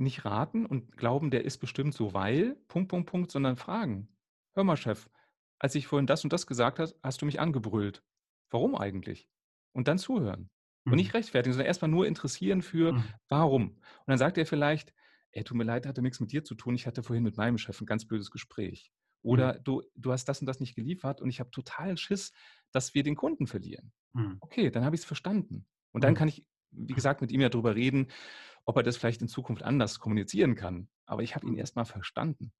nicht raten und glauben, der ist bestimmt so, weil, Punkt, Punkt, Punkt, sondern fragen. Hör mal, Chef, als ich vorhin das und das gesagt habe, hast du mich angebrüllt. Warum eigentlich? Und dann zuhören. Und nicht mhm. rechtfertigen, sondern erstmal nur interessieren für mhm. warum. Und dann sagt er vielleicht, ey, tut mir leid, hatte nichts mit dir zu tun. Ich hatte vorhin mit meinem Chef ein ganz blödes Gespräch. Oder mhm. du, du hast das und das nicht geliefert und ich habe totalen Schiss, dass wir den Kunden verlieren. Mhm. Okay, dann habe ich es verstanden. Und dann mhm. kann ich, wie gesagt, mit ihm ja darüber reden, ob er das vielleicht in Zukunft anders kommunizieren kann. Aber ich habe ihn erstmal verstanden.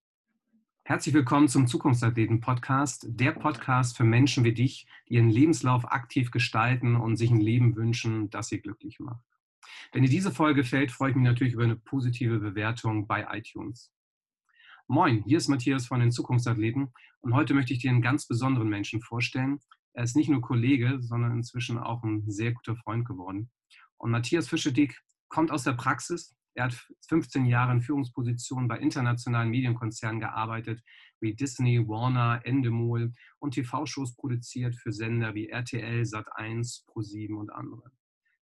Herzlich willkommen zum Zukunftsathleten-Podcast, der Podcast für Menschen wie dich, die ihren Lebenslauf aktiv gestalten und sich ein Leben wünschen, das sie glücklich macht. Wenn dir diese Folge gefällt, freue ich mich natürlich über eine positive Bewertung bei iTunes. Moin, hier ist Matthias von den Zukunftsathleten und heute möchte ich dir einen ganz besonderen Menschen vorstellen. Er ist nicht nur Kollege, sondern inzwischen auch ein sehr guter Freund geworden. Und Matthias Fischedick kommt aus der Praxis. Er hat 15 Jahre in Führungspositionen bei internationalen Medienkonzernen gearbeitet, wie Disney, Warner, Endemol und TV-Shows produziert für Sender wie RTL, Sat1, Pro7 und andere.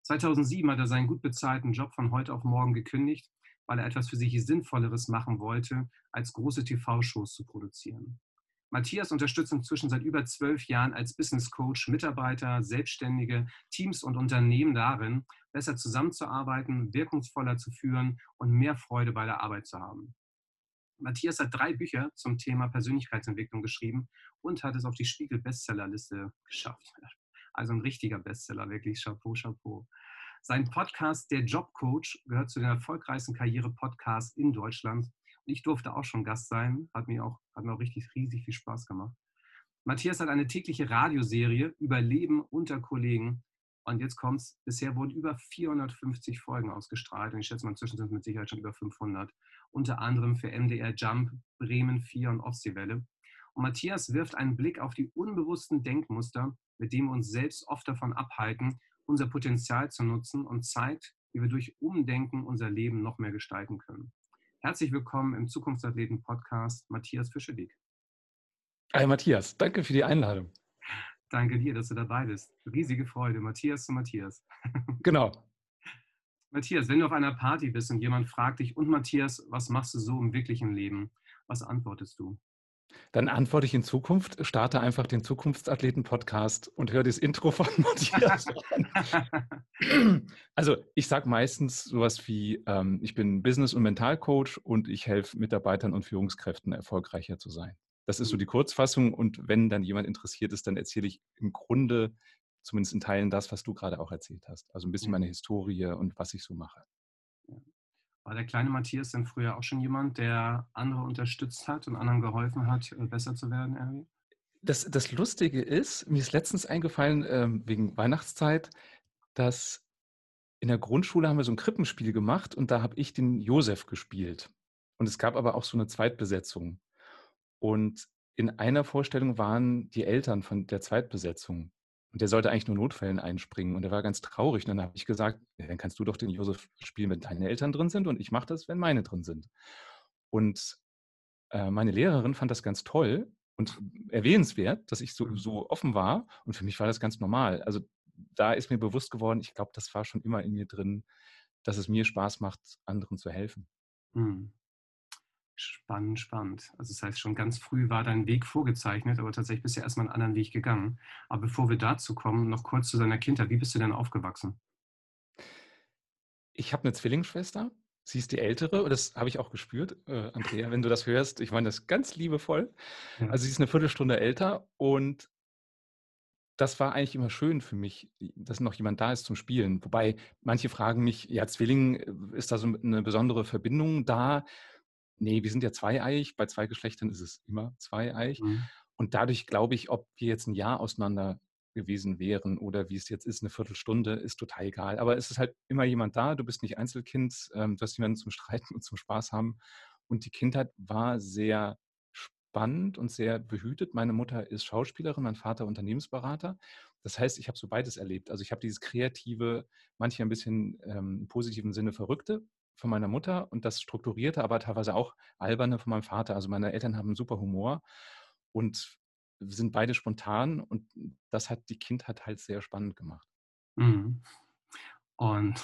2007 hat er seinen gut bezahlten Job von heute auf morgen gekündigt weil er etwas für sich Sinnvolleres machen wollte, als große TV-Shows zu produzieren. Matthias unterstützt inzwischen seit über zwölf Jahren als Business Coach Mitarbeiter, Selbstständige, Teams und Unternehmen darin, besser zusammenzuarbeiten, wirkungsvoller zu führen und mehr Freude bei der Arbeit zu haben. Matthias hat drei Bücher zum Thema Persönlichkeitsentwicklung geschrieben und hat es auf die Spiegel-Bestsellerliste geschafft. Also ein richtiger Bestseller, wirklich Chapeau, Chapeau. Sein Podcast, der Jobcoach, gehört zu den erfolgreichsten Karriere-Podcasts in Deutschland. Und ich durfte auch schon Gast sein. Hat mir auch, hat mir auch richtig riesig viel Spaß gemacht. Matthias hat eine tägliche Radioserie über Leben unter Kollegen. Und jetzt kommt's. Bisher wurden über 450 Folgen ausgestrahlt. Und ich schätze mal, inzwischen sind mit Sicherheit schon über 500. Unter anderem für MDR Jump, Bremen 4 und Ostseewelle. Und Matthias wirft einen Blick auf die unbewussten Denkmuster, mit denen wir uns selbst oft davon abhalten, unser Potenzial zu nutzen und zeigt, wie wir durch Umdenken unser Leben noch mehr gestalten können. Herzlich willkommen im Zukunftsathleten-Podcast Matthias Fischedick. Hi Matthias, danke für die Einladung. Danke dir, dass du dabei bist. Riesige Freude. Matthias zu Matthias. Genau. Matthias, wenn du auf einer Party bist und jemand fragt dich, und Matthias, was machst du so im wirklichen Leben? Was antwortest du? Dann antworte ich in Zukunft, starte einfach den Zukunftsathleten-Podcast und höre das Intro von Matthias an. Also ich sage meistens sowas wie, ähm, ich bin Business- und Mentalcoach und ich helfe Mitarbeitern und Führungskräften erfolgreicher zu sein. Das ist so die Kurzfassung und wenn dann jemand interessiert ist, dann erzähle ich im Grunde zumindest in Teilen das, was du gerade auch erzählt hast. Also ein bisschen meine Historie und was ich so mache. War der kleine Matthias denn früher auch schon jemand, der andere unterstützt hat und anderen geholfen hat, äh, besser zu werden irgendwie? Das, das Lustige ist, mir ist letztens eingefallen, ähm, wegen Weihnachtszeit, dass in der Grundschule haben wir so ein Krippenspiel gemacht und da habe ich den Josef gespielt. Und es gab aber auch so eine Zweitbesetzung. Und in einer Vorstellung waren die Eltern von der Zweitbesetzung. Und der sollte eigentlich nur Notfällen einspringen. Und er war ganz traurig. Und dann habe ich gesagt, ja, dann kannst du doch den Josef spielen, wenn deine Eltern drin sind. Und ich mache das, wenn meine drin sind. Und äh, meine Lehrerin fand das ganz toll und erwähnenswert, dass ich so, mhm. so offen war. Und für mich war das ganz normal. Also da ist mir bewusst geworden, ich glaube, das war schon immer in mir drin, dass es mir Spaß macht, anderen zu helfen. Mhm. Spannend, spannend. Also das heißt, schon ganz früh war dein Weg vorgezeichnet, aber tatsächlich bist du erstmal einen anderen Weg gegangen. Aber bevor wir dazu kommen, noch kurz zu deiner Kindheit. Wie bist du denn aufgewachsen? Ich habe eine Zwillingsschwester. Sie ist die ältere, und das habe ich auch gespürt, äh, Andrea, wenn du das hörst. Ich meine das ganz liebevoll. Ja. Also sie ist eine Viertelstunde älter und das war eigentlich immer schön für mich, dass noch jemand da ist zum Spielen. Wobei manche fragen mich, ja, Zwilling, äh, ist da so eine besondere Verbindung da? Nee, wir sind ja zweieich, bei zwei Geschlechtern ist es immer zweieich. Mhm. Und dadurch glaube ich, ob wir jetzt ein Jahr auseinander gewesen wären oder wie es jetzt ist, eine Viertelstunde, ist total egal. Aber es ist halt immer jemand da, du bist nicht Einzelkind, ähm, du hast jemanden zum Streiten und zum Spaß haben. Und die Kindheit war sehr spannend und sehr behütet. Meine Mutter ist Schauspielerin, mein Vater Unternehmensberater. Das heißt, ich habe so beides erlebt. Also ich habe dieses kreative, manchmal ein bisschen ähm, im positiven Sinne verrückte von meiner Mutter und das strukturierte, aber teilweise auch alberne von meinem Vater. Also meine Eltern haben super Humor und sind beide spontan und das hat die Kindheit halt sehr spannend gemacht. Mhm. Und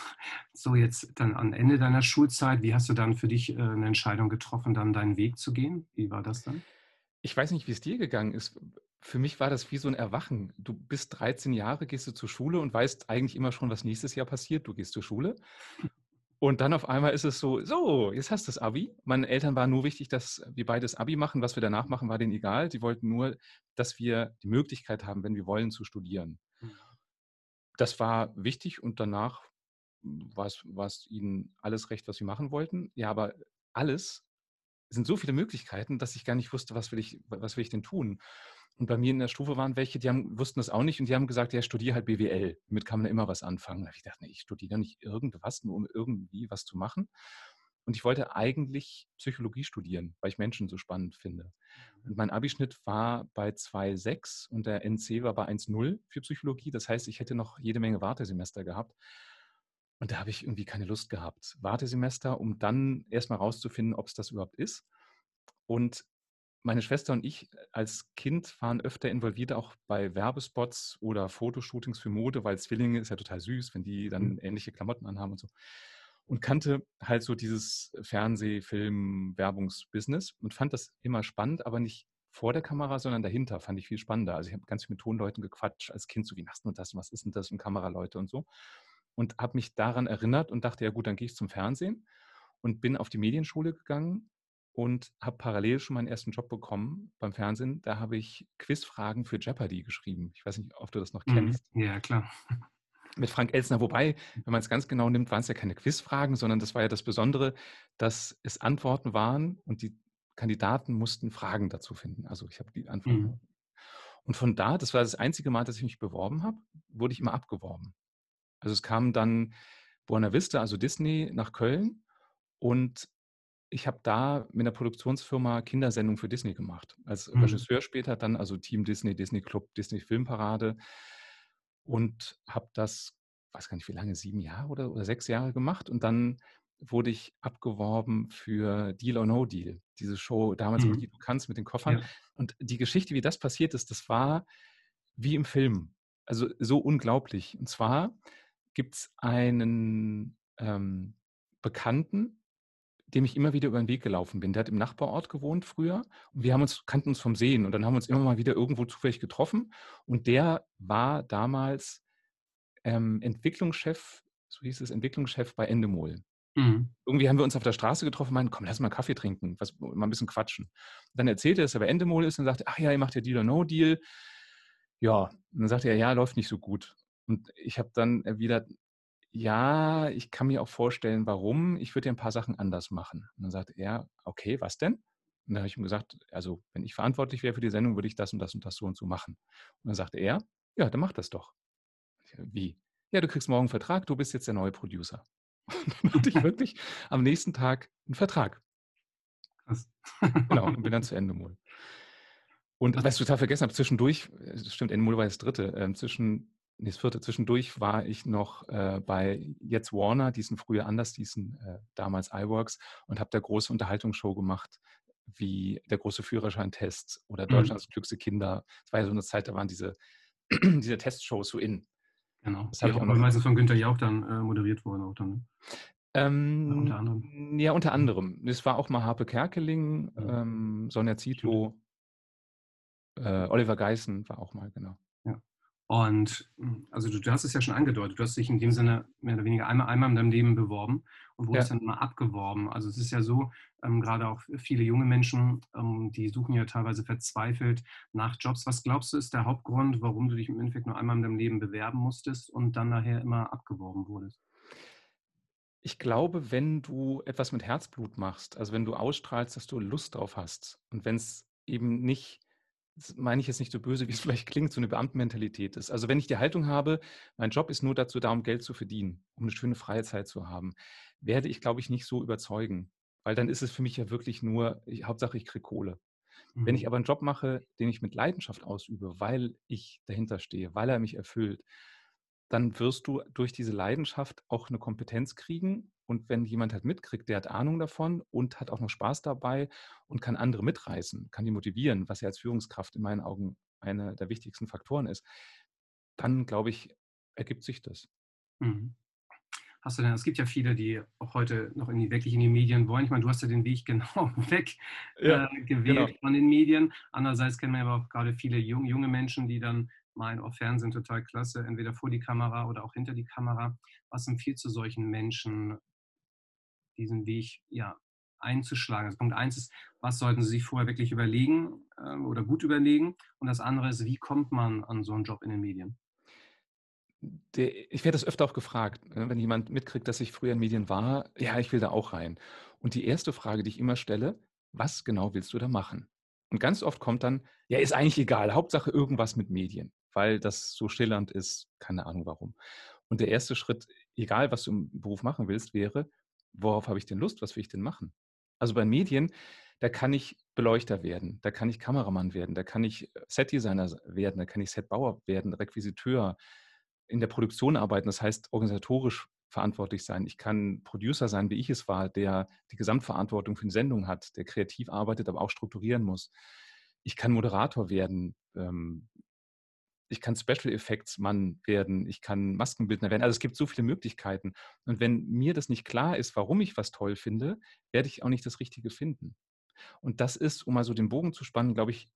so jetzt dann am Ende deiner Schulzeit, wie hast du dann für dich äh, eine Entscheidung getroffen, dann deinen Weg zu gehen? Wie war das dann? Ich weiß nicht, wie es dir gegangen ist. Für mich war das wie so ein Erwachen. Du bist 13 Jahre, gehst du zur Schule und weißt eigentlich immer schon, was nächstes Jahr passiert. Du gehst zur Schule. Und dann auf einmal ist es so, so, jetzt hast du das Abi. Meinen Eltern war nur wichtig, dass wir beides Abi machen. Was wir danach machen, war denen egal. Die wollten nur, dass wir die Möglichkeit haben, wenn wir wollen, zu studieren. Mhm. Das war wichtig und danach war es, war es ihnen alles recht, was sie machen wollten. Ja, aber alles sind so viele Möglichkeiten, dass ich gar nicht wusste, was will ich, was will ich denn tun. Und bei mir in der Stufe waren welche, die haben, wussten das auch nicht und die haben gesagt, ja, studiere halt BWL. Damit kann man immer was anfangen. ich dachte, nee, ich studiere nicht irgendwas, nur um irgendwie was zu machen. Und ich wollte eigentlich Psychologie studieren, weil ich Menschen so spannend finde. Mhm. Und mein Abischnitt war bei 2,6 und der NC war bei 1,0 für Psychologie. Das heißt, ich hätte noch jede Menge Wartesemester gehabt. Und da habe ich irgendwie keine Lust gehabt. Wartesemester, um dann erstmal rauszufinden, ob es das überhaupt ist. Und meine Schwester und ich äh, als Kind waren öfter involviert, auch bei Werbespots oder Fotoshootings für Mode, weil Zwillinge ist ja total süß, wenn die dann mhm. ähnliche Klamotten anhaben und so. Und kannte halt so dieses Fernseh-, Film-, Werbungsbusiness und fand das immer spannend, aber nicht vor der Kamera, sondern dahinter fand ich viel spannender. Also ich habe ganz viel mit Tonleuten gequatscht als Kind, so wie machst du das, was ist denn das und Kameraleute und so. Und habe mich daran erinnert und dachte, ja gut, dann gehe ich zum Fernsehen und bin auf die Medienschule gegangen und habe parallel schon meinen ersten Job bekommen beim Fernsehen. Da habe ich Quizfragen für Jeopardy geschrieben. Ich weiß nicht, ob du das noch mhm. kennst. Ja, klar. Mit Frank Elsner. Wobei, wenn man es ganz genau nimmt, waren es ja keine Quizfragen, sondern das war ja das Besondere, dass es Antworten waren und die Kandidaten mussten Fragen dazu finden. Also ich habe die Antworten. Mhm. Und von da, das war das einzige Mal, dass ich mich beworben habe, wurde ich immer abgeworben. Also es kam dann Buena Vista, also Disney, nach Köln und ich habe da mit einer Produktionsfirma Kindersendung für Disney gemacht. Als mhm. Regisseur später dann, also Team Disney, Disney Club, Disney Filmparade und habe das, weiß gar nicht wie lange, sieben Jahre oder, oder sechs Jahre gemacht und dann wurde ich abgeworben für Deal or No Deal, diese Show damals, mhm. die du kannst mit den Koffern. Ja. Und die Geschichte, wie das passiert ist, das war wie im Film. Also so unglaublich. Und zwar gibt es einen ähm, Bekannten, dem ich immer wieder über den Weg gelaufen bin. Der hat im Nachbarort gewohnt früher und wir haben uns, kannten uns vom Sehen und dann haben wir uns immer mal wieder irgendwo zufällig getroffen und der war damals ähm, Entwicklungschef, so hieß es, Entwicklungschef bei Endemol. Mhm. Irgendwie haben wir uns auf der Straße getroffen und meinten, komm, lass mal Kaffee trinken, was, mal ein bisschen quatschen. Und dann erzählte er, dass er bei Endemol ist und sagte, ach ja, ihr macht ja Deal or No Deal. Ja, und dann sagte er, ja, läuft nicht so gut. Und ich habe dann erwidert, ja, ich kann mir auch vorstellen, warum. Ich würde ja ein paar Sachen anders machen. Und dann sagte er, okay, was denn? Und dann habe ich ihm gesagt, also wenn ich verantwortlich wäre für die Sendung, würde ich das und das und das so und so machen. Und dann sagte er, ja, dann mach das doch. Wie? Ja, du kriegst morgen einen Vertrag, du bist jetzt der neue Producer. Und dann hatte ich wirklich am nächsten Tag einen Vertrag. Krass. genau, und bin dann zu Endemol. Und was ich total vergessen habe, zwischendurch, äh, stimmt, Endemol war das dritte, äh, zwischen das vierte, zwischendurch war ich noch äh, bei jetzt Warner, diesen früher anders, diesen äh, damals iWorks und habe da große Unterhaltungsshow gemacht, wie der große Führerscheintest oder mhm. Deutschlands mhm. klügste Kinder. Es war ja so eine Zeit, da waren diese, diese Testshows so in. Genau. Das habe ich auch noch meistens von Günther Jauch dann äh, moderiert worden auch dann. Ne? Ähm, ja, unter anderem. Ja, unter anderem. Es war auch mal Harpe Kerkeling, ja. ähm, Sonja Zito, äh, Oliver Geißen war auch mal, genau. Und hm, also du, du, hast es ja schon angedeutet, du hast dich in dem Sinne mehr oder weniger einmal, einmal in deinem Leben beworben und wurdest ja. dann mal abgeworben. Also es ist ja so, ähm, gerade auch viele junge Menschen, ähm, die suchen ja teilweise verzweifelt nach Jobs. Was glaubst du ist der Hauptgrund, warum du dich im Endeffekt nur einmal in deinem Leben bewerben musstest und dann nachher immer abgeworben wurdest? Ich glaube, wenn du etwas mit Herzblut machst, also wenn du ausstrahlst, dass du Lust drauf hast und wenn es eben nicht das meine ich jetzt nicht so böse, wie es vielleicht klingt, so eine Beamtenmentalität ist. Also wenn ich die Haltung habe, mein Job ist nur dazu da, um Geld zu verdienen, um eine schöne freie Zeit zu haben, werde ich, glaube ich, nicht so überzeugen. Weil dann ist es für mich ja wirklich nur, ich, Hauptsache ich kriege Kohle. Mhm. Wenn ich aber einen Job mache, den ich mit Leidenschaft ausübe, weil ich dahinter stehe, weil er mich erfüllt, dann wirst du durch diese Leidenschaft auch eine Kompetenz kriegen. Und wenn jemand halt mitkriegt, der hat Ahnung davon und hat auch noch Spaß dabei und kann andere mitreißen, kann die motivieren, was ja als Führungskraft in meinen Augen einer der wichtigsten Faktoren ist, dann glaube ich, ergibt sich das. Mhm. hast du denn, es gibt ja viele, die auch heute noch in die, wirklich in die Medien wollen. Ich meine, du hast ja den Weg genau weg ja, äh, gewählt genau. von den Medien. Andererseits kennen wir aber auch gerade viele jung, junge Menschen, die dann meinen, auf Fernsehen total klasse, entweder vor die Kamera oder auch hinter die Kamera. Was empfiehlt zu solchen Menschen, diesen Weg ja, einzuschlagen? Also Punkt eins ist, was sollten sie sich vorher wirklich überlegen äh, oder gut überlegen? Und das andere ist, wie kommt man an so einen Job in den Medien? Der, ich werde das öfter auch gefragt, ne, wenn jemand mitkriegt, dass ich früher in Medien war, ja, ich will da auch rein. Und die erste Frage, die ich immer stelle, was genau willst du da machen? Und ganz oft kommt dann, ja, ist eigentlich egal, Hauptsache irgendwas mit Medien, weil das so schillernd ist, keine Ahnung warum. Und der erste Schritt, egal was du im Beruf machen willst, wäre, worauf habe ich denn Lust, was will ich denn machen? Also bei Medien, da kann ich Beleuchter werden, da kann ich Kameramann werden, da kann ich Setdesigner werden, da kann ich Setbauer werden, Requisiteur, in der Produktion arbeiten, das heißt organisatorisch verantwortlich sein. Ich kann Producer sein, wie ich es war, der die Gesamtverantwortung für eine Sendung hat, der kreativ arbeitet, aber auch strukturieren muss. Ich kann Moderator werden. Ähm, ich kann Special Effects Mann werden. Ich kann Maskenbildner werden. Also es gibt so viele Möglichkeiten. Und wenn mir das nicht klar ist, warum ich was toll finde, werde ich auch nicht das Richtige finden. Und das ist, um mal so den Bogen zu spannen, glaube ich,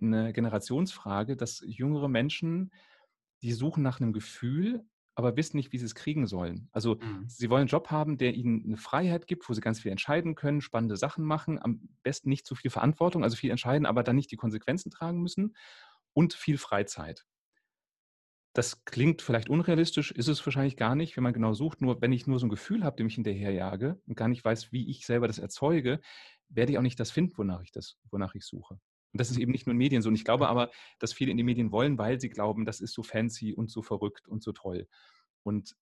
eine Generationsfrage, dass jüngere Menschen die suchen nach einem Gefühl, aber wissen nicht, wie sie es kriegen sollen. Also mhm. sie wollen einen Job haben, der ihnen eine Freiheit gibt, wo sie ganz viel entscheiden können, spannende Sachen machen, am besten nicht zu viel Verantwortung, also viel entscheiden, aber dann nicht die Konsequenzen tragen müssen und viel Freizeit. Das klingt vielleicht unrealistisch, ist es wahrscheinlich gar nicht, wenn man genau sucht. Nur wenn ich nur so ein Gefühl habe, dem ich hinterherjage und gar nicht weiß, wie ich selber das erzeuge, werde ich auch nicht das finden, wonach ich das, wonach ich suche. Und das ist eben nicht nur in Medien so. Und ich glaube aber, dass viele in die Medien wollen, weil sie glauben, das ist so fancy und so verrückt und so toll. Und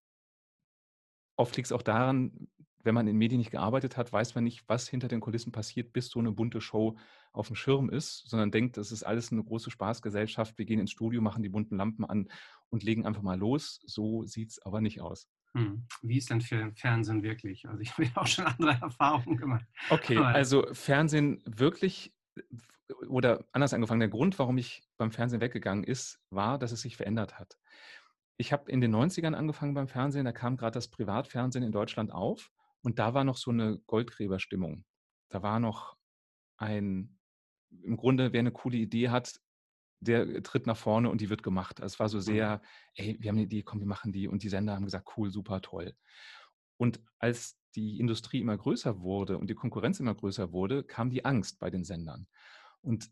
oft liegt es auch daran, wenn man in Medien nicht gearbeitet hat, weiß man nicht, was hinter den Kulissen passiert, bis so eine bunte Show auf dem Schirm ist, sondern denkt, das ist alles eine große Spaßgesellschaft. Wir gehen ins Studio, machen die bunten Lampen an und legen einfach mal los. So sieht es aber nicht aus. Hm. Wie ist denn für Fernsehen wirklich? Also ich habe ja auch schon andere Erfahrungen gemacht. Okay, also Fernsehen wirklich oder anders angefangen, der Grund, warum ich beim Fernsehen weggegangen ist, war, dass es sich verändert hat. Ich habe in den 90ern angefangen beim Fernsehen, da kam gerade das Privatfernsehen in Deutschland auf und da war noch so eine Goldgräberstimmung. Da war noch ein, im Grunde, wer eine coole Idee hat, der tritt nach vorne und die wird gemacht. Also es war so mhm. sehr, ey, wir haben eine Idee, komm, wir machen die und die Sender haben gesagt, cool, super, toll. Und als die Industrie immer größer wurde und die Konkurrenz immer größer wurde, kam die Angst bei den Sendern. Und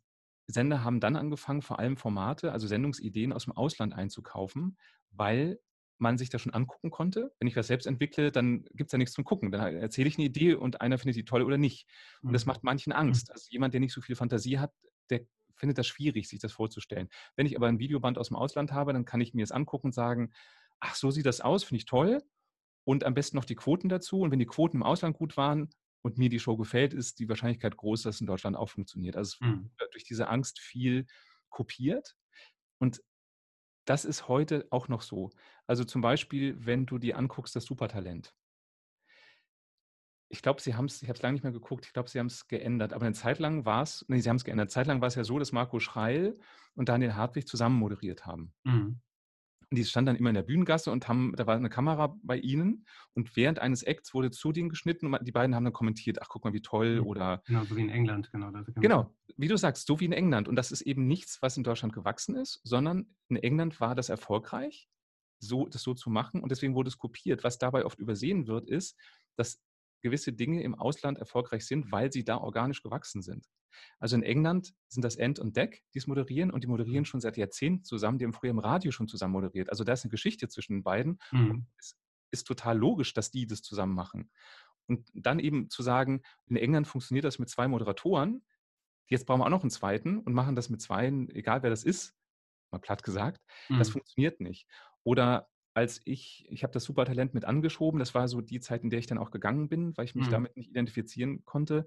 Sender haben dann angefangen, vor allem Formate, also Sendungsideen aus dem Ausland einzukaufen, weil man sich das schon angucken konnte. Wenn ich was selbst entwickle, dann gibt es ja nichts zum Gucken. Dann erzähle ich eine Idee und einer findet die toll oder nicht. Und das mhm. macht manchen Angst. Also jemand, der nicht so viel Fantasie hat, der findet das schwierig, sich das vorzustellen. Wenn ich aber ein Videoband aus dem Ausland habe, dann kann ich mir es angucken und sagen, ach, so sieht das aus, finde ich toll und am besten noch die Quoten dazu. Und wenn die Quoten im Ausland gut waren und mir die Show gefällt, ist die Wahrscheinlichkeit groß, dass es in Deutschland auch funktioniert. Also mhm. durch diese Angst viel kopiert. Und das ist heute auch noch so. Also zum Beispiel, wenn du dir anguckst, das Supertalent. Ich glaube, sie haben es, ich habe es lange nicht mehr geguckt, ich glaube, sie haben es geändert. Aber eine Zeit lang war es, nee, sie haben es geändert. Eine Zeit lang war es ja so, dass Marco Schreil und Daniel Hartwig zusammen moderiert haben. Mhm. Die standen dann immer in der Bühnengasse und haben, da war eine Kamera bei ihnen und während eines Acts wurde zu denen geschnitten und die beiden haben dann kommentiert, ach guck mal, wie toll mhm. oder. Genau, so wie in England, genau. Genau, wie du sagst, so wie in England. Und das ist eben nichts, was in Deutschland gewachsen ist, sondern in England war das erfolgreich, so, das so zu machen und deswegen wurde es kopiert. Was dabei oft übersehen wird, ist, dass gewisse Dinge im Ausland erfolgreich sind, weil sie da organisch gewachsen sind. Also in England sind das End und Deck, die es moderieren und die moderieren mhm. schon seit Jahrzehnten zusammen, die haben früher im Radio schon zusammen moderiert. Also da ist eine Geschichte zwischen den beiden mhm. und es ist total logisch, dass die das zusammen machen. Und dann eben zu sagen, in England funktioniert das mit zwei Moderatoren, jetzt brauchen wir auch noch einen zweiten und machen das mit zwei, egal wer das ist, mal platt gesagt, mhm. das funktioniert nicht. Oder als ich, ich habe das Supertalent mit angeschoben, das war so die Zeit, in der ich dann auch gegangen bin, weil ich mich mhm. damit nicht identifizieren konnte.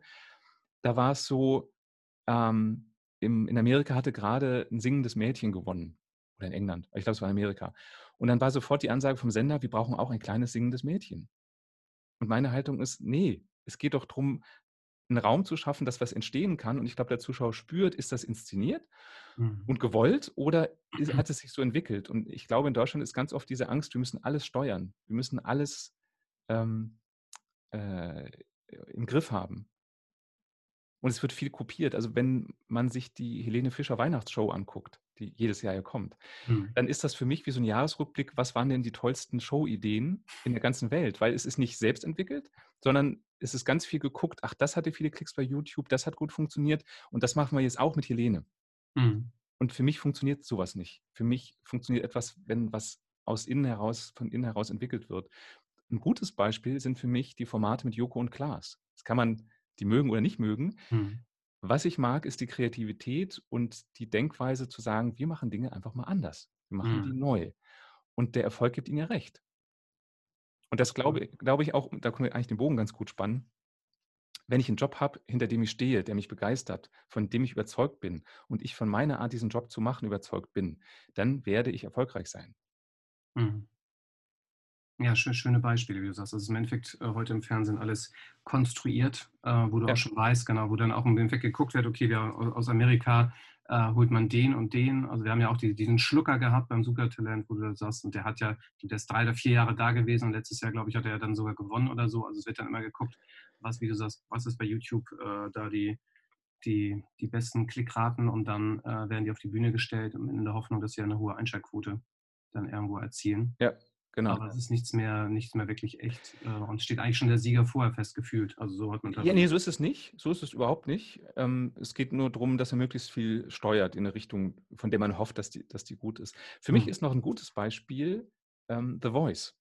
Da war es so, ähm, im, in Amerika hatte gerade ein singendes Mädchen gewonnen. Oder in England. Ich glaube, es war in Amerika. Und dann war sofort die Ansage vom Sender, wir brauchen auch ein kleines singendes Mädchen. Und meine Haltung ist, nee, es geht doch darum, einen Raum zu schaffen, dass was entstehen kann. Und ich glaube, der Zuschauer spürt, ist das inszeniert mhm. und gewollt oder ist, hat es sich so entwickelt? Und ich glaube, in Deutschland ist ganz oft diese Angst, wir müssen alles steuern. Wir müssen alles ähm, äh, im Griff haben. Und es wird viel kopiert. Also wenn man sich die Helene Fischer Weihnachtsshow anguckt, die jedes Jahr ja kommt, mhm. dann ist das für mich wie so ein Jahresrückblick, was waren denn die tollsten Showideen in der ganzen Welt? Weil es ist nicht selbst entwickelt, sondern es ist ganz viel geguckt, ach, das hatte viele Klicks bei YouTube, das hat gut funktioniert und das machen wir jetzt auch mit Helene. Mhm. Und für mich funktioniert sowas nicht. Für mich funktioniert etwas, wenn was aus innen heraus, von innen heraus entwickelt wird. Ein gutes Beispiel sind für mich die Formate mit Joko und Klaas. Das kann man die mögen oder nicht mögen. Mhm. Was ich mag, ist die Kreativität und die Denkweise zu sagen, wir machen Dinge einfach mal anders. Wir machen mhm. die neu. Und der Erfolg gibt ihnen ja recht. Und das glaube, glaube ich auch, da können wir eigentlich den Bogen ganz gut spannen. Wenn ich einen Job habe, hinter dem ich stehe, der mich begeistert, von dem ich überzeugt bin und ich von meiner Art, diesen Job zu machen, überzeugt bin, dann werde ich erfolgreich sein. Mhm. Ja, schöne Beispiele, wie du sagst. Das ist im Endeffekt äh, heute im Fernsehen alles konstruiert, äh, wo du ja. auch schon weißt, genau, wo dann auch im Endeffekt geguckt wird, okay, wir, aus Amerika äh, holt man den und den. Also wir haben ja auch die, diesen Schlucker gehabt beim Supertalent, wo du sagst, und der hat ja, der ist drei oder vier Jahre da gewesen und letztes Jahr, glaube ich, hat er ja dann sogar gewonnen oder so. Also es wird dann immer geguckt, was, wie du sagst, was ist bei YouTube äh, da die, die, die besten Klickraten und dann äh, werden die auf die Bühne gestellt in der Hoffnung, dass sie eine hohe Einschaltquote dann irgendwo erzielen. Ja. Genau. Aber es ist nichts mehr, nichts mehr wirklich echt. Äh, und steht eigentlich schon der Sieger vorher festgefühlt. Also so hat man Ja, nee, so ist es nicht. So ist es überhaupt nicht. Ähm, es geht nur darum, dass er möglichst viel steuert in eine Richtung, von der man hofft, dass die, dass die gut ist. Für mhm. mich ist noch ein gutes Beispiel ähm, The Voice.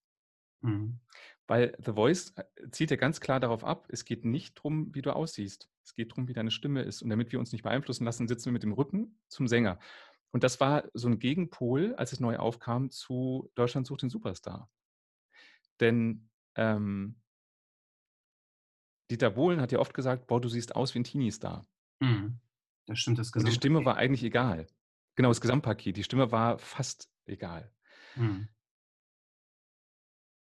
Mhm. Weil The Voice äh, zielt ja ganz klar darauf ab, es geht nicht darum, wie du aussiehst. Es geht darum, wie deine Stimme ist. Und damit wir uns nicht beeinflussen lassen, sitzen wir mit dem Rücken zum Sänger. Und das war so ein Gegenpol, als es neu aufkam, zu Deutschland sucht den Superstar. Denn ähm, Dieter Bohlen hat ja oft gesagt, boah, du siehst aus wie ein Teenie-Star. Mhm. Das stimmt, das Und die Stimme war eigentlich egal. Genau, das Gesamtpaket. Die Stimme war fast egal. Mhm.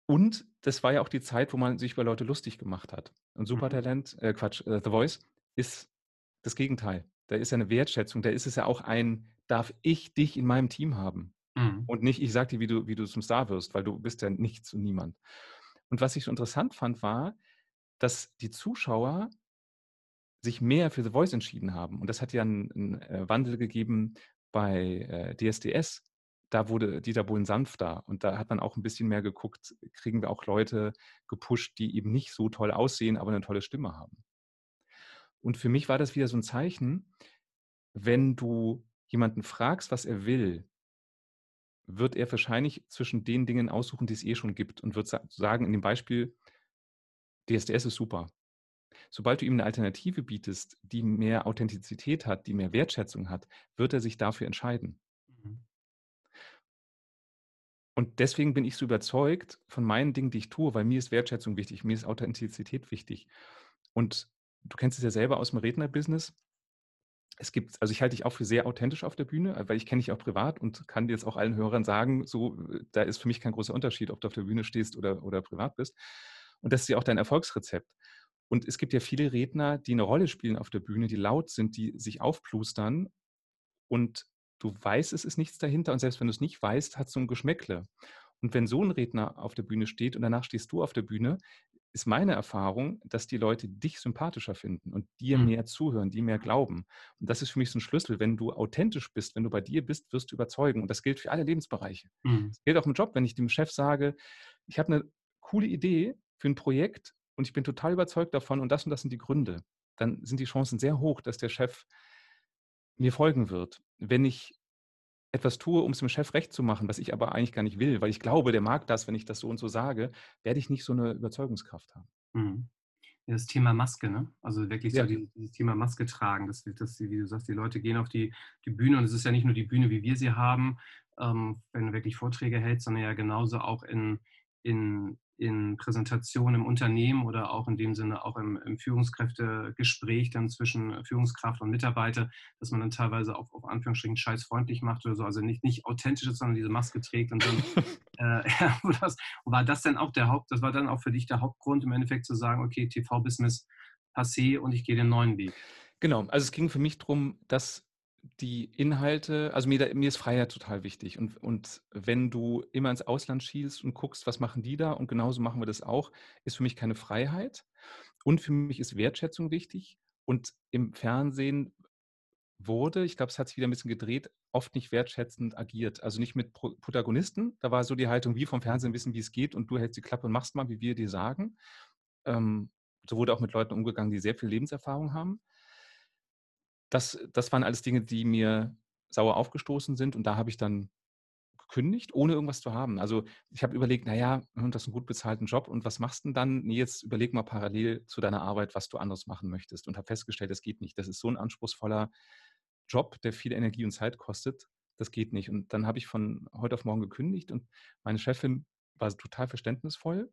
Und das war ja auch die Zeit, wo man sich über Leute lustig gemacht hat. Und mhm. Supertalent, äh, Quatsch, äh, The Voice ist das Gegenteil. Da ist ja eine Wertschätzung, da ist es ja auch ein, darf ich dich in meinem Team haben. Mhm. Und nicht, ich sag dir, wie du, wie du zum Star wirst, weil du bist ja nichts und niemand. Und was ich so interessant fand, war, dass die Zuschauer sich mehr für The Voice entschieden haben. Und das hat ja einen, einen äh, Wandel gegeben bei äh, DSDS. Da wurde Dieter Bohlen sanfter und da hat man auch ein bisschen mehr geguckt, kriegen wir auch Leute gepusht, die eben nicht so toll aussehen, aber eine tolle Stimme haben. Und für mich war das wieder so ein Zeichen, wenn du jemanden fragst, was er will, wird er wahrscheinlich zwischen den Dingen aussuchen, die es eh schon gibt und wird sagen, in dem Beispiel, DSDS ist super. Sobald du ihm eine Alternative bietest, die mehr Authentizität hat, die mehr Wertschätzung hat, wird er sich dafür entscheiden. Mhm. Und deswegen bin ich so überzeugt von meinen Dingen, die ich tue, weil mir ist Wertschätzung wichtig, mir ist Authentizität wichtig. Und du kennst es ja selber aus dem Rednerbusiness es gibt, also ich halte dich auch für sehr authentisch auf der Bühne, weil ich kenne dich auch privat und kann jetzt auch allen Hörern sagen, so, da ist für mich kein großer Unterschied, ob du auf der Bühne stehst oder, oder privat bist. Und das ist ja auch dein Erfolgsrezept. Und es gibt ja viele Redner, die eine Rolle spielen auf der Bühne, die laut sind, die sich aufplustern und du weißt, es ist nichts dahinter und selbst wenn du es nicht weißt, hat es so ein Geschmäckle. Und wenn so ein Redner auf der Bühne steht und danach stehst du auf der Bühne, ist meine Erfahrung, dass die Leute dich sympathischer finden und dir mhm. mehr zuhören, die mehr glauben. Und das ist für mich so ein Schlüssel. Wenn du authentisch bist, wenn du bei dir bist, wirst du überzeugen. Und das gilt für alle Lebensbereiche. Mhm. Das gilt auch im Job, wenn ich dem Chef sage, ich habe eine coole Idee für ein Projekt und ich bin total überzeugt davon und das und das sind die Gründe. Dann sind die Chancen sehr hoch, dass der Chef mir folgen wird. Wenn ich etwas tue, um es dem Chef recht zu machen, was ich aber eigentlich gar nicht will, weil ich glaube, der mag das, wenn ich das so und so sage, werde ich nicht so eine Überzeugungskraft haben. Mhm. Das Thema Maske, ne? Also wirklich ja. so dieses, dieses, Thema Maske tragen, dass, dass, wie du sagst, die Leute gehen auf die, die Bühne und es ist ja nicht nur die Bühne, wie wir sie haben, ähm, wenn du wirklich Vorträge hältst, sondern ja genauso auch in, in, in Präsentationen im Unternehmen oder auch in dem Sinne auch im, im, Führungskräftegespräch dann zwischen Führungskraft und Mitarbeiter, dass man dann teilweise auch auf Anführungsstrichen scheißfreundlich macht oder so, also nicht, nicht authentisch ist, sondern diese Maske trägt und dann äh, ja, das, war das dann auch der Haupt, das war dann auch für dich der Hauptgrund im Endeffekt zu sagen, okay, TV-Business passé und ich gehe den neuen Weg. Genau, also es ging für mich darum, dass die Inhalte, also mir, mir ist Freiheit total wichtig. Und, und wenn du immer ins Ausland schießt und guckst, was machen die da und genauso machen wir das auch, ist für mich keine Freiheit. Und für mich ist Wertschätzung wichtig. Und im Fernsehen wurde, ich glaube, es hat sich wieder ein bisschen gedreht, oft nicht wertschätzend agiert. Also nicht mit Pro Protagonisten. Da war so die Haltung, wir vom Fernsehen wissen, wie es geht und du hältst die Klappe und machst mal, wie wir dir sagen. Ähm, so wurde auch mit Leuten umgegangen, die sehr viel Lebenserfahrung haben das, das waren alles Dinge, die mir sauer aufgestoßen sind und da habe ich dann gekündigt, ohne irgendwas zu haben. Also ich habe überlegt, naja, hm, das ist ein gut bezahlten Job und was machst du denn dann? Nee, jetzt überleg mal parallel zu deiner Arbeit, was du anderes machen möchtest und habe festgestellt, das geht nicht. Das ist so ein anspruchsvoller Job, der viel Energie und Zeit kostet. Das geht nicht. Und dann habe ich von heute auf morgen gekündigt und meine Chefin war total verständnisvoll.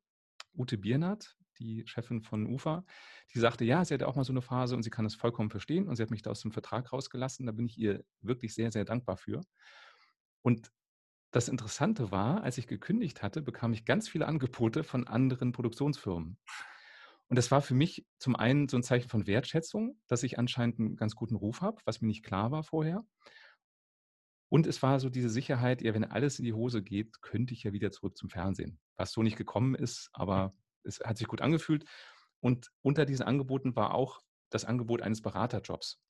Ute Biernert, die Chefin von UFA, die sagte, ja, sie hatte auch mal so eine Phase und sie kann das vollkommen verstehen und sie hat mich da aus dem Vertrag rausgelassen. Da bin ich ihr wirklich sehr, sehr dankbar für. Und das Interessante war, als ich gekündigt hatte, bekam ich ganz viele Angebote von anderen Produktionsfirmen. Und das war für mich zum einen so ein Zeichen von Wertschätzung, dass ich anscheinend einen ganz guten Ruf habe, was mir nicht klar war vorher. Und es war so diese Sicherheit, ja, wenn alles in die Hose geht, könnte ich ja wieder zurück zum Fernsehen. Was so nicht gekommen ist, aber es hat sich gut angefühlt. Und unter diesen Angeboten war auch das Angebot eines Beraterjobs.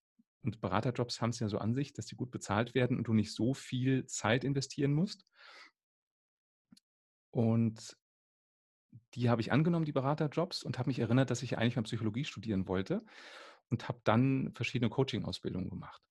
Und Beraterjobs haben es ja so an sich, dass die gut bezahlt werden und du nicht so viel Zeit investieren musst. Und die habe ich angenommen, die Beraterjobs, und habe mich erinnert, dass ich eigentlich mal Psychologie studieren wollte und habe dann verschiedene Coaching-Ausbildungen gemacht.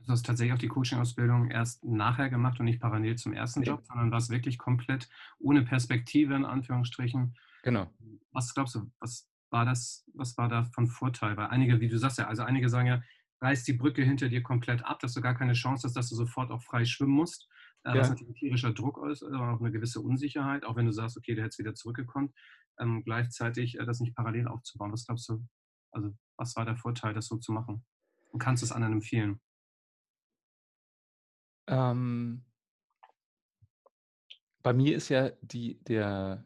Du hast tatsächlich auch die Coaching-Ausbildung erst nachher gemacht und nicht parallel zum ersten Job, sondern warst wirklich komplett ohne Perspektive, in Anführungsstrichen, Genau. Was glaubst du, was war das, was war da von Vorteil? Weil einige, wie du sagst ja, also einige sagen ja, reiß die Brücke hinter dir komplett ab, dass du gar keine Chance hast, dass du sofort auch frei schwimmen musst. Äh, ja. Was natürlich ein tierischer Druck ist, aber auch eine gewisse Unsicherheit, auch wenn du sagst, okay, der hätte wieder zurückgekommen, ähm, gleichzeitig äh, das nicht parallel aufzubauen. Was glaubst du, also was war der Vorteil, das so zu machen? Und kannst du es anderen empfehlen? Ähm, bei mir ist ja die, der,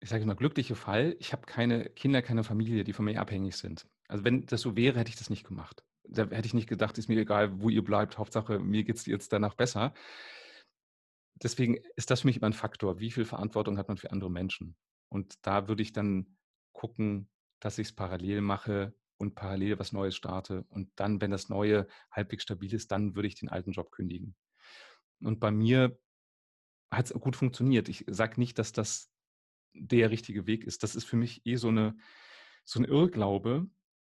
ich sage mal, glückliche Fall, ich habe keine Kinder, keine Familie, die von mir abhängig sind. Also wenn das so wäre, hätte ich das nicht gemacht. Da hätte ich nicht gedacht, ist mir egal, wo ihr bleibt, Hauptsache, mir geht es jetzt danach besser. Deswegen ist das für mich immer ein Faktor. Wie viel Verantwortung hat man für andere Menschen? Und da würde ich dann gucken, dass ich es parallel mache und parallel was Neues starte. Und dann, wenn das Neue halbwegs stabil ist, dann würde ich den alten Job kündigen. Und bei mir hat es gut funktioniert. Ich sage nicht, dass das der richtige Weg ist. Das ist für mich eh so, eine, so ein Irrglaube,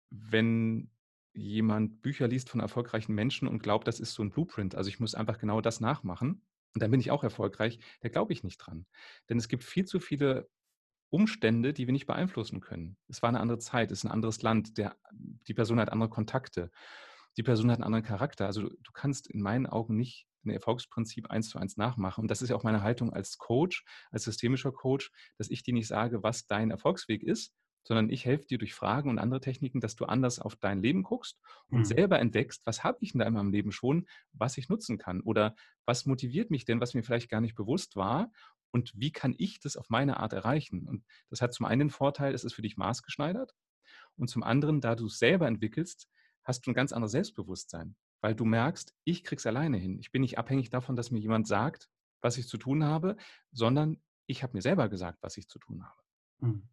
wenn jemand Bücher liest von erfolgreichen Menschen und glaubt, das ist so ein Blueprint. Also ich muss einfach genau das nachmachen und dann bin ich auch erfolgreich. Da glaube ich nicht dran. Denn es gibt viel zu viele Umstände, die wir nicht beeinflussen können. Es war eine andere Zeit, es ist ein anderes Land, der, die Person hat andere Kontakte, die Person hat einen anderen Charakter. Also du, du kannst in meinen Augen nicht ein Erfolgsprinzip eins zu eins nachmache. Und das ist ja auch meine Haltung als Coach, als systemischer Coach, dass ich dir nicht sage, was dein Erfolgsweg ist, sondern ich helfe dir durch Fragen und andere Techniken, dass du anders auf dein Leben guckst und mhm. selber entdeckst, was habe ich denn da in meinem Leben schon, was ich nutzen kann oder was motiviert mich denn, was mir vielleicht gar nicht bewusst war und wie kann ich das auf meine Art erreichen. Und das hat zum einen den Vorteil, es ist für dich maßgeschneidert und zum anderen, da du es selber entwickelst, hast du ein ganz anderes Selbstbewusstsein weil du merkst, ich krieg's alleine hin. Ich bin nicht abhängig davon, dass mir jemand sagt, was ich zu tun habe, sondern ich habe mir selber gesagt, was ich zu tun habe. Hm.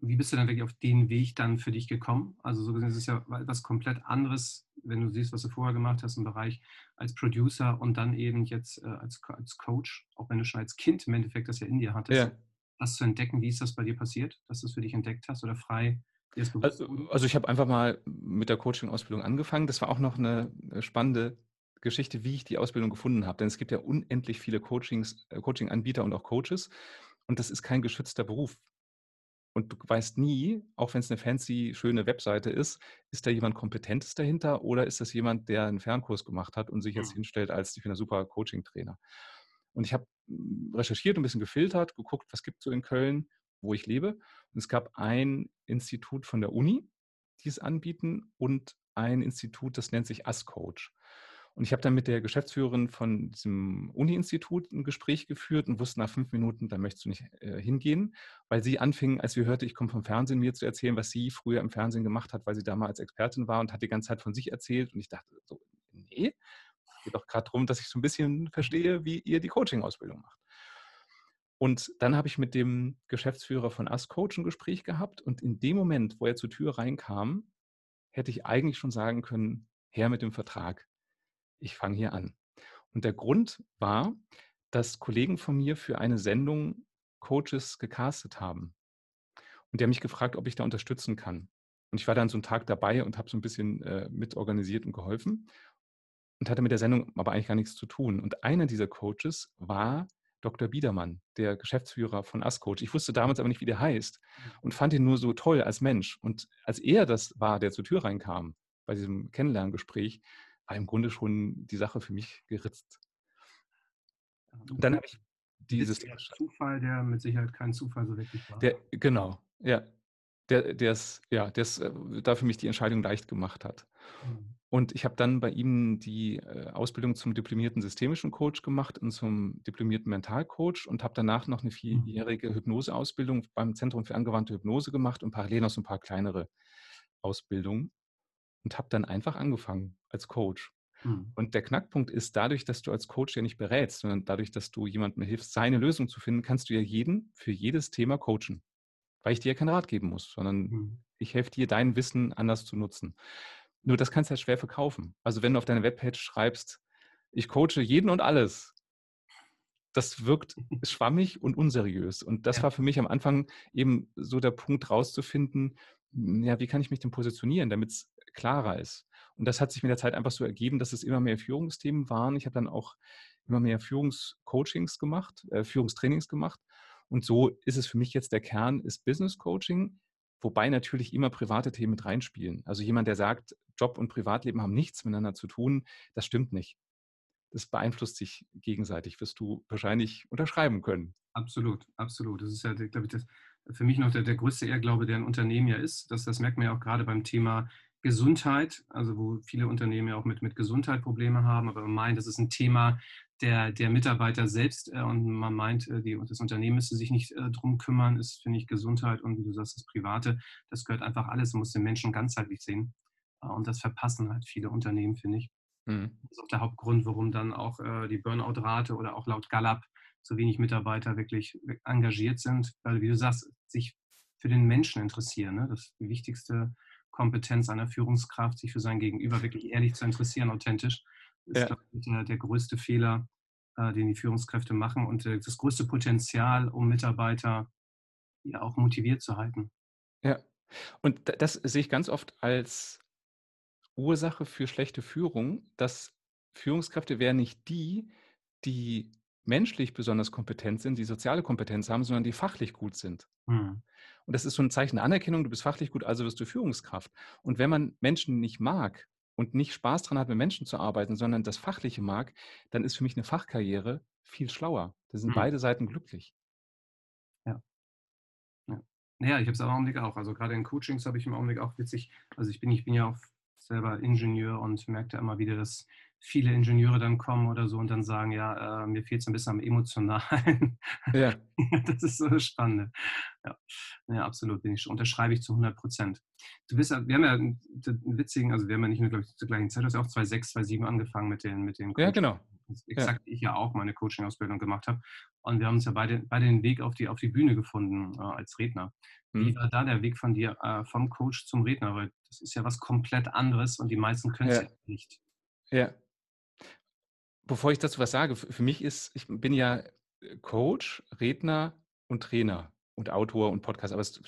Und wie bist du dann wirklich auf den Weg dann für dich gekommen? Also so gesehen ist es ja etwas komplett anderes, wenn du siehst, was du vorher gemacht hast im Bereich als Producer und dann eben jetzt äh, als, als Coach, auch wenn du schon als Kind im Endeffekt das ja in dir hattest, ja. das zu entdecken. Wie ist das bei dir passiert, dass du es für dich entdeckt hast oder frei also, also, ich habe einfach mal mit der Coaching-Ausbildung angefangen. Das war auch noch eine spannende Geschichte, wie ich die Ausbildung gefunden habe. Denn es gibt ja unendlich viele Coachings, äh, Coaching-Anbieter und auch Coaches. Und das ist kein geschützter Beruf. Und du weißt nie, auch wenn es eine fancy, schöne Webseite ist, ist da jemand Kompetentes dahinter oder ist das jemand, der einen Fernkurs gemacht hat und sich jetzt mhm. hinstellt als, ich bin ein super Coaching-Trainer. Und ich habe hm, recherchiert, ein bisschen gefiltert, geguckt, was gibt es so in Köln wo ich lebe. Und es gab ein Institut von der Uni, die es anbieten, und ein Institut, das nennt sich ASCoach. Und ich habe dann mit der Geschäftsführerin von diesem Uni-Institut ein Gespräch geführt und wusste nach fünf Minuten, da möchtest du nicht äh, hingehen, weil sie anfing, als sie hörte, ich komme vom Fernsehen, mir zu erzählen, was sie früher im Fernsehen gemacht hat, weil sie da mal als Expertin war und hat die ganze Zeit von sich erzählt. Und ich dachte so, nee, geht doch gerade darum, dass ich so ein bisschen verstehe, wie ihr die Coaching-Ausbildung macht. Und dann habe ich mit dem Geschäftsführer von Us ein Gespräch gehabt und in dem Moment, wo er zur Tür reinkam, hätte ich eigentlich schon sagen können, her mit dem Vertrag. Ich fange hier an. Und der Grund war, dass Kollegen von mir für eine Sendung Coaches gecastet haben. Und die haben mich gefragt, ob ich da unterstützen kann. Und ich war dann so einen Tag dabei und habe so ein bisschen äh, mitorganisiert und geholfen und hatte mit der Sendung aber eigentlich gar nichts zu tun. Und einer dieser Coaches war Dr. Biedermann, der Geschäftsführer von Ascoach. Ich wusste damals aber nicht, wie der heißt und fand ihn nur so toll als Mensch. Und als er das war, der zur Tür reinkam, bei diesem Kennenlerngespräch, war im Grunde schon die Sache für mich geritzt. Und dann habe ich dieses. Der Zufall, der mit Sicherheit kein Zufall so wirklich war. Der, genau, ja. Der, der es, ja, der es äh, da für mich die Entscheidung leicht gemacht hat. Mhm. Und ich habe dann bei ihm die äh, Ausbildung zum diplomierten systemischen Coach gemacht und zum diplomierten Mentalcoach und habe danach noch eine mhm. vierjährige Hypnoseausbildung beim Zentrum für angewandte Hypnose gemacht und parallel noch so ein paar kleinere Ausbildungen und habe dann einfach angefangen als Coach. Mhm. Und der Knackpunkt ist, dadurch, dass du als Coach ja nicht berätst, sondern dadurch, dass du jemandem hilfst, seine Lösung zu finden, kannst du ja jeden für jedes Thema coachen. Weil ich dir ja keinen Rat geben muss, sondern mhm. ich helfe dir, dein Wissen anders zu nutzen. Nur das kannst du halt schwer verkaufen. Also wenn du auf deine Webpage schreibst, ich coache jeden und alles, das wirkt schwammig und unseriös. Und das ja. war für mich am Anfang eben so der Punkt rauszufinden, hm, ja, wie kann ich mich denn positionieren, damit es klarer ist. Und das hat sich mit der Zeit einfach so ergeben, dass es immer mehr Führungsthemen waren. Ich habe dann auch immer mehr Führungscoachings gemacht, äh, Führungstrainings gemacht. Und so ist es für mich jetzt der Kern, ist Business Coaching. Wobei natürlich immer private Themen mit reinspielen. Also jemand, der sagt, Job und Privatleben haben nichts miteinander zu tun, das stimmt nicht. Das beeinflusst sich gegenseitig, wirst du wahrscheinlich unterschreiben können. Absolut, absolut. Das ist ja, glaube ich, das, für mich noch der, der größte Irrglaube, der ein Unternehmen ja ist. Das, das merkt man ja auch gerade beim Thema Gesundheit, also wo viele Unternehmen ja auch mit, mit Gesundheit Probleme haben, aber meint, das ist ein Thema der, der Mitarbeiter selbst äh, und man meint, äh, die, das Unternehmen müsste sich nicht äh, drum kümmern, ist, finde ich, Gesundheit und wie du sagst, das Private, das gehört einfach alles, man muss den Menschen ganzheitlich sehen äh, und das verpassen halt viele Unternehmen, finde ich. Mhm. Das ist auch der Hauptgrund, warum dann auch äh, die Burnout-Rate oder auch laut Gallup so wenig Mitarbeiter wirklich engagiert sind, weil, wie du sagst, sich für den Menschen interessieren. Ne? Das ist die wichtigste Kompetenz einer Führungskraft, sich für sein Gegenüber wirklich ehrlich zu interessieren, authentisch, ist ja. der, der, größte Fehler, äh, den die Führungskräfte machen und äh, das größte Potenzial, um Mitarbeiter ja auch motiviert zu halten. Ja, und das sehe ich ganz oft als Ursache für schlechte Führung, dass Führungskräfte wären nicht die, die menschlich besonders kompetent sind, die soziale Kompetenz haben, sondern die fachlich gut sind. Mhm. Und das ist so ein Zeichen der Anerkennung, du bist fachlich gut, also wirst du Führungskraft. Und wenn man Menschen nicht mag und nicht Spaß daran hat, mit Menschen zu arbeiten, sondern das Fachliche mag, dann ist für mich eine Fachkarriere viel schlauer. Da sind mhm. beide Seiten glücklich. Ja. Ja, ja ich habe es im Augenblick auch. Also gerade in Coachings habe ich im Augenblick auch witzig, also ich bin, ich bin ja selber Ingenieur und merke da immer wieder, dass viele Ingenieure dann kommen oder so und dann sagen, ja, äh, mir fehlt es ein bisschen am Emotionalen. Ja. das ist so spannend. Ja. ja, absolut, bin ich. Unterschreibe ich zu 100 Prozent. Du bist, wir haben ja einen, witzigen, also wir haben ja nicht nur, glaube ich, zur gleichen Zeit, du hast ja auch 2006, 2007 angefangen mit den, mit den Ja, genau. Exakt, ja. ich ja auch meine Coaching-Ausbildung gemacht habe. Und wir haben uns ja beide, beide den Weg auf die, auf die Bühne gefunden äh, als Redner. Wie mhm. war da der Weg von dir äh, vom Coach zum Redner? Weil das ist ja was komplett anderes und die meisten können es ja. ja nicht. Ja, bevor ich dazu was sage, für mich ist, ich bin ja äh, Coach, Redner und Trainer und Autor und Podcast, aber es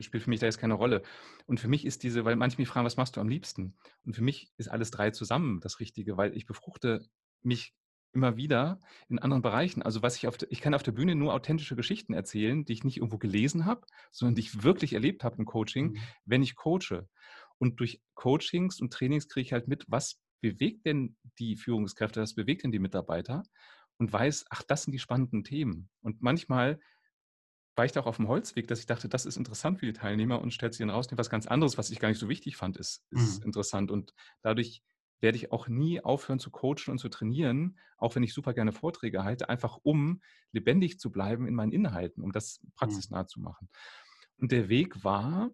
spielt für mich da jetzt keine Rolle. Und für mich ist diese, weil manche mich fragen, was machst du am liebsten? Und für mich ist alles drei zusammen das Richtige, weil ich befruchte mich immer wieder in anderen Bereichen. Also was ich auf ich kann auf der Bühne nur authentische Geschichten erzählen, die ich nicht irgendwo gelesen habe, sondern die ich wirklich erlebt habe im Coaching, mhm. wenn ich coache. Und durch Coachings und Trainings kriege ich halt mit, was bewegt denn die Führungskräfte, das bewegt denn die Mitarbeiter und weiß, ach, das sind die spannenden Themen. Und manchmal war ich da auch auf dem Holzweg, dass ich dachte, das ist interessant für die Teilnehmer und stellt sich dann raus, was ganz anderes, was ich gar nicht so wichtig fand, ist, ist mhm. interessant. Und dadurch werde ich auch nie aufhören zu coachen und zu trainieren, auch wenn ich super gerne Vorträge halte, einfach um lebendig zu bleiben in meinen Inhalten, um das mhm. praxisnah zu machen. Und der Weg war,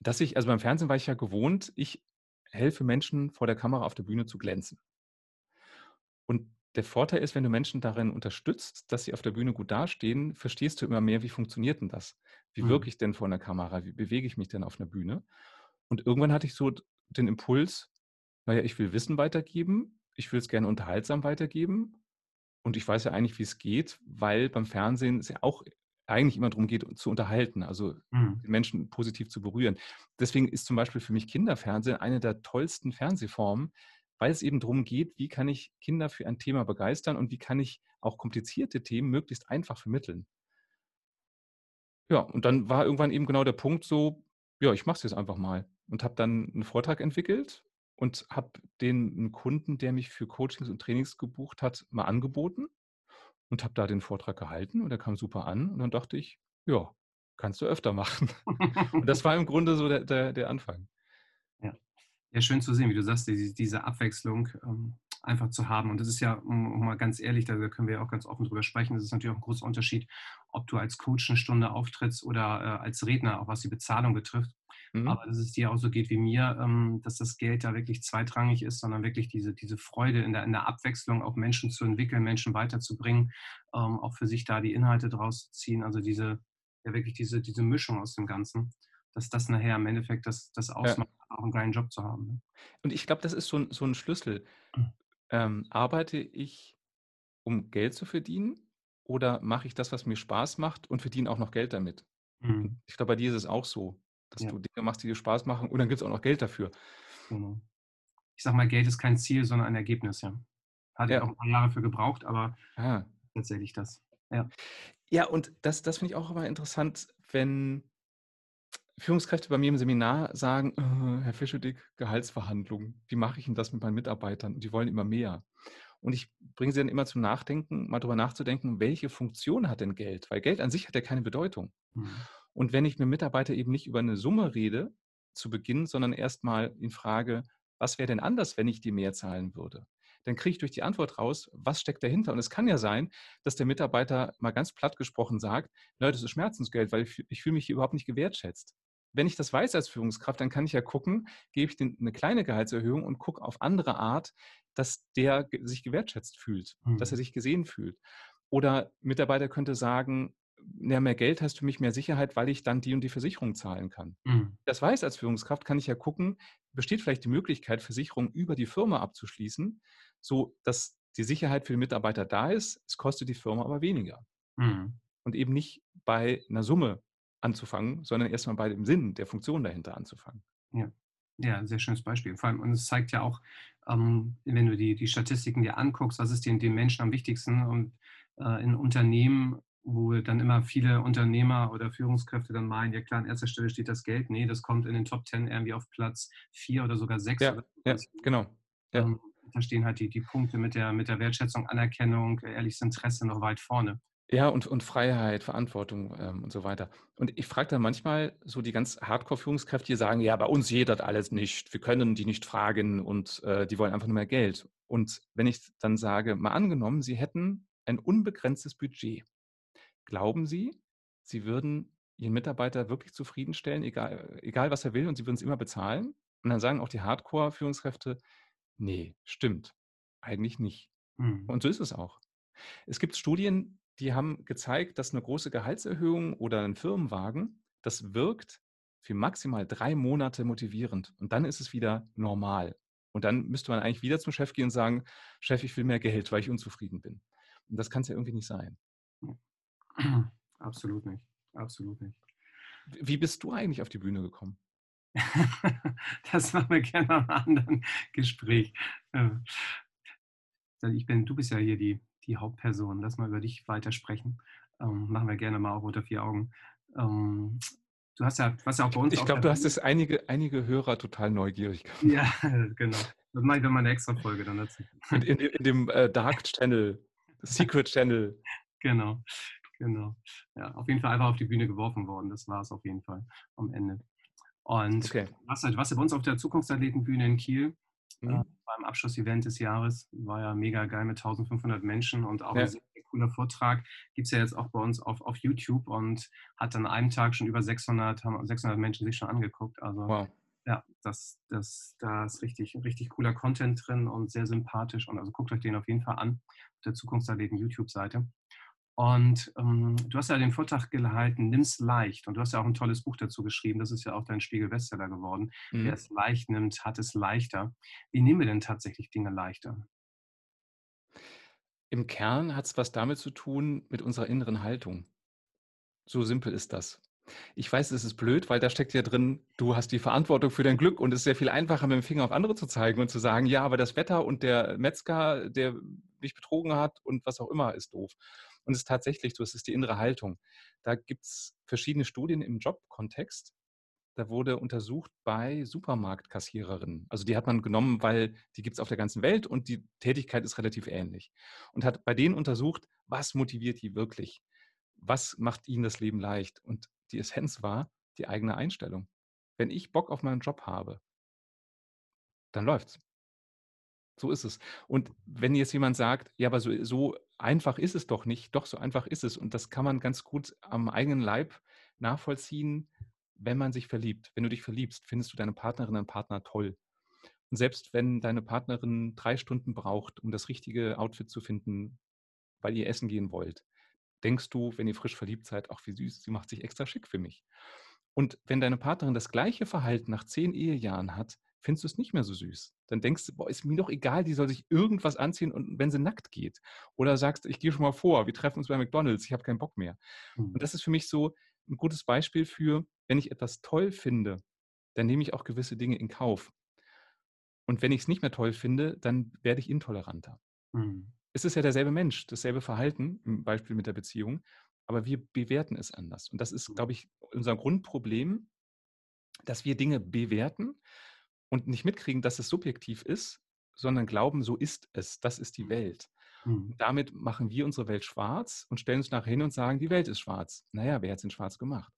dass ich, also beim Fernsehen war ich ja gewohnt, ich helfe Menschen vor der Kamera auf der Bühne zu glänzen. Und der Vorteil ist, wenn du Menschen darin unterstützt, dass sie auf der Bühne gut dastehen, verstehst du immer mehr, wie funktioniert denn das? Wie wirke Mhm. ich denn vor einer Kamera? Wie bewege ich mich denn auf einer Bühne? Und irgendwann hatte ich so den Impuls, naja, ich will Wissen weitergeben, ich will es gerne unterhaltsam weitergeben und ich weiß ja eigentlich, wie es geht, weil beim Fernsehen es ja auch eigentlich immer darum geht, zu unterhalten, also Mhm. die Menschen positiv zu berühren. Deswegen ist zum Beispiel für mich Kinderfernsehen eine der tollsten Fernsehformen, weil es eben darum geht, wie kann ich Kinder für ein Thema begeistern und wie kann ich auch komplizierte Themen möglichst einfach vermitteln. Ja, und dann war irgendwann eben genau der Punkt so, ja, ich mache es jetzt einfach mal und habe dann einen Vortrag entwickelt und habe den 'n Kunden, der mich für Coachings und Trainings gebucht hat, mal angeboten und habe da den Vortrag gehalten und der kam super an und dann dachte ich: „Ja, kannst du öfter machen.“ Und das war im Grunde so der der der Anfang. Ja. Ja, schön zu sehen, wie du sagst, die diese Abwechslung, ähm, einfach zu haben. Und das ist ja, um mal ganz ehrlich, da können wir ja auch ganz offen drüber sprechen, das ist natürlich auch ein großer Unterschied, ob du als Coach eine Stunde auftrittst oder, äh, als Redner, auch was die Bezahlung betrifft. Mhm. Aber dass es dir auch so geht wie mir, ähm, dass das Geld da wirklich zweitrangig ist, sondern wirklich diese diese Freude in der in der Abwechslung, auch Menschen zu entwickeln, Menschen weiterzubringen, ähm, auch für sich da die Inhalte draus zu ziehen. Also diese ja wirklich diese diese Mischung aus dem Ganzen, dass das nachher im Endeffekt das das Ja. ausmacht, auch einen geilen Job zu haben, ne? Und ich glaube, das ist so 'n so 'n Schlüssel. Ähm, arbeite ich, um Geld zu verdienen oder mache ich das, was mir Spaß macht und verdiene auch noch Geld damit? Mhm. ich glaube, bei dir ist es auch so, dass Ja, du Dinge machst, die dir Spaß machen und dann gibt's auch noch Geld dafür. genau. Ich sage mal, Geld ist kein Ziel, sondern ein Ergebnis, ja. Hatte ich auch Ja, 'n paar Jahre für gebraucht, aber ah. tatsächlich das. Ja. Ja, und das das finde ich auch immer interessant, wenn Führungskräfte bei mir im Seminar sagen: „Äh, Herr Fischedick, Gehaltsverhandlungen, wie mache ich denn das mit meinen Mitarbeitern? Und die wollen immer mehr.“ Und ich bringe sie dann immer zum Nachdenken, mal drüber nachzudenken, welche Funktion hat denn Geld? Weil Geld an sich hat ja keine Bedeutung. Mhm. Und wenn ich mit Mitarbeiter eben nicht über eine Summe rede zu Beginn, sondern erst mal ihn frage: „Was wäre denn anders, wenn ich dir mehr zahlen würde?“ Dann kriege ich durch die Antwort raus, was steckt dahinter. Und es kann ja sein, dass der Mitarbeiter mal ganz platt gesprochen sagt: „Ne, das ist Schmerzensgeld, weil ich ich fühle mich hier überhaupt nicht gewertschätzt.“ Wenn ich das weiß als Führungskraft, dann kann ich ja gucken, gebe ich dem 'ne kleine Gehaltserhöhung und gucke auf andere Art, dass der sich gewertschätzt fühlt, dass er Mhm. sich gesehen fühlt. Oder Mitarbeiter könnte sagen: ja, mehr Geld heißt für mich mehr Sicherheit, weil ich dann die und die Versicherung zahlen kann. Mhm. Das weiß als Führungskraft, kann ich ja gucken, besteht vielleicht die Möglichkeit, Versicherungen über die Firma abzuschließen, so dass die Sicherheit für den Mitarbeiter da ist, es kostet die Firma aber weniger. Mhm. Und eben nicht bei einer Summe anzufangen, sondern erst mal bei dem Sinn der Funktion dahinter anzufangen. Ja. Ja, sehr schönes Beispiel. Vor allem und es zeigt ja auch, ähm, wenn du die die Statistiken dir anguckst, was ist den den Menschen am wichtigsten und, äh, in Unternehmen, wo dann immer viele Unternehmer oder Führungskräfte dann meinen: „Ja klar, an erster Stelle steht das Geld.“ Ne, das kommt in den Top 10 irgendwie auf Platz 4 oder sogar 6 Ja, ja, genau. Ja. Ähm, da stehen halt die die Punkte mit der mit der Wertschätzung, Anerkennung, ehrliches Interesse noch weit vorne. Ja, und und Freiheit, Verantwortung, ähm, und so weiter. Und ich frage dann manchmal so die ganz Hardcore-Führungskräfte, die sagen: „Ja, bei uns geht das alles nicht. Wir können die nicht fragen und, äh, die wollen einfach nur mehr Geld.“ Und wenn ich dann sage, mal angenommen, Sie hätten ein unbegrenztes Budget. Glauben Sie, Sie würden Ihren Mitarbeiter wirklich zufriedenstellen, egal egal was er will und Sie würden es immer bezahlen? Und dann sagen auch die Hardcore-Führungskräfte: „Ne, stimmt, eigentlich nicht.“ Mhm. Und so ist es auch. Es gibt Studien, die haben gezeigt, dass eine große Gehaltserhöhung oder ein Firmenwagen, das wirkt für maximal 3 Monate motivierend und dann ist es wieder normal. Und dann müsste man eigentlich wieder zum Chef gehen und sagen: „Chef, ich will mehr Geld, weil ich unzufrieden bin.“ Und das kann es ja irgendwie nicht sein. Absolut nicht. Absolut nicht. Wie bist du eigentlich auf die Bühne gekommen? Das machen wir gerne im anderen Gespräch. Äh, ich bin du bist ja hier die die Hauptperson. Lass mal über dich weitersprechen. Ähm, machen wir gerne mal auch unter vier Augen. Ähm, du hast ja warst ja auch bei uns Ich glaube, du hast es einige einige Hörer total neugierig gemacht. Ja, genau. Das mache ich dann mal 'ne extra Folge dann dazu. In in in dem, äh, Dark Channel, Secret Channel. Genau, genau. Ja, auf jeden Fall einfach auf die Bühne geworfen worden. Das war es auf jeden Fall am Ende. Und Okay. warst halt ja bei uns auf der Zukunftsathletenbühne in Kiel, äh, Mhm. beim Abschlussevent des Jahres. War ja mega geil mit 1.500 Menschen und auch ein Ja. sehr, sehr cooler Vortrag. Gibt es ja jetzt auch bei uns auf, auf YouTube und hat an einem Tag schon über 600, haben 600 Menschen sich schon angeguckt. Also Wow. Ja, das, das, da ist richtig, richtig cooler Content drin und sehr sympathisch. Und also guckt euch den auf jeden Fall an auf der Zukunftserleben YouTube-Seite. Und ähm, du hast ja den Vortrag gehalten, nimm's leicht. Und du hast ja auch ein tolles Buch dazu geschrieben. Das ist ja auch dein Spiegel-Bestseller geworden. Mhm. Wer es leicht nimmt, hat es leichter. Wie nehmen wir denn tatsächlich Dinge leichter? Im Kern hat es was damit zu tun mit unserer inneren Haltung. So simpel ist das. Ich weiß, es ist blöd, weil da steckt ja drin, du hast die Verantwortung für dein Glück und es ist sehr viel einfacher, mit dem Finger auf andere zu zeigen und zu sagen, ja, aber das Wetter und der Metzger, der mich betrogen hat und was auch immer, ist doof. Und es ist tatsächlich so, es ist die innere Haltung. Da gibt es verschiedene Studien im Jobkontext. Da wurde untersucht bei Supermarktkassiererinnen. Also die hat man genommen, weil die gibt es auf der ganzen Welt und die Tätigkeit ist relativ ähnlich. Und hat bei denen untersucht, was motiviert die wirklich? Was macht ihnen das Leben leicht? Und die Essenz war die eigene Einstellung. Wenn ich Bock auf meinen Job habe, dann läuft's. So ist es. Und wenn jetzt jemand sagt, ja, aber so, so einfach ist es doch nicht, doch so einfach ist es. Und das kann man ganz gut am eigenen Leib nachvollziehen, wenn man sich verliebt. Wenn du dich verliebst, findest du deine Partnerin, deinen Partner toll. Und selbst wenn deine Partnerin drei Stunden braucht, um das richtige Outfit zu finden, weil ihr essen gehen wollt, denkst du, wenn ihr frisch verliebt seid, ach wie süß, sie macht sich extra schick für mich. Und wenn deine Partnerin das gleiche Verhalten nach zehn Ehejahren hat, findest du es nicht mehr so süß. Dann denkst du, boah, ist mir doch egal, die soll sich irgendwas anziehen und wenn sie nackt geht. Oder sagst, ich gehe schon mal vor, wir treffen uns bei McDonalds, ich habe keinen Bock mehr. Mhm. Und das ist für mich so ein gutes Beispiel für, wenn ich etwas toll finde, dann nehme ich auch gewisse Dinge in Kauf. Und wenn ich es nicht mehr toll finde, dann werde ich intoleranter. Mhm. Es ist ja derselbe Mensch, dasselbe Verhalten, im Beispiel mit der Beziehung, aber wir bewerten es anders. Und das ist, mhm. glaube ich, unser Grundproblem, dass wir Dinge bewerten und nicht mitkriegen, dass es subjektiv ist, sondern glauben, so ist es, das ist die Welt. Mhm. damit machen wir unsere Welt schwarz und stellen uns nachher hin und sagen, die Welt ist schwarz. Naja, wer hat es in schwarz gemacht?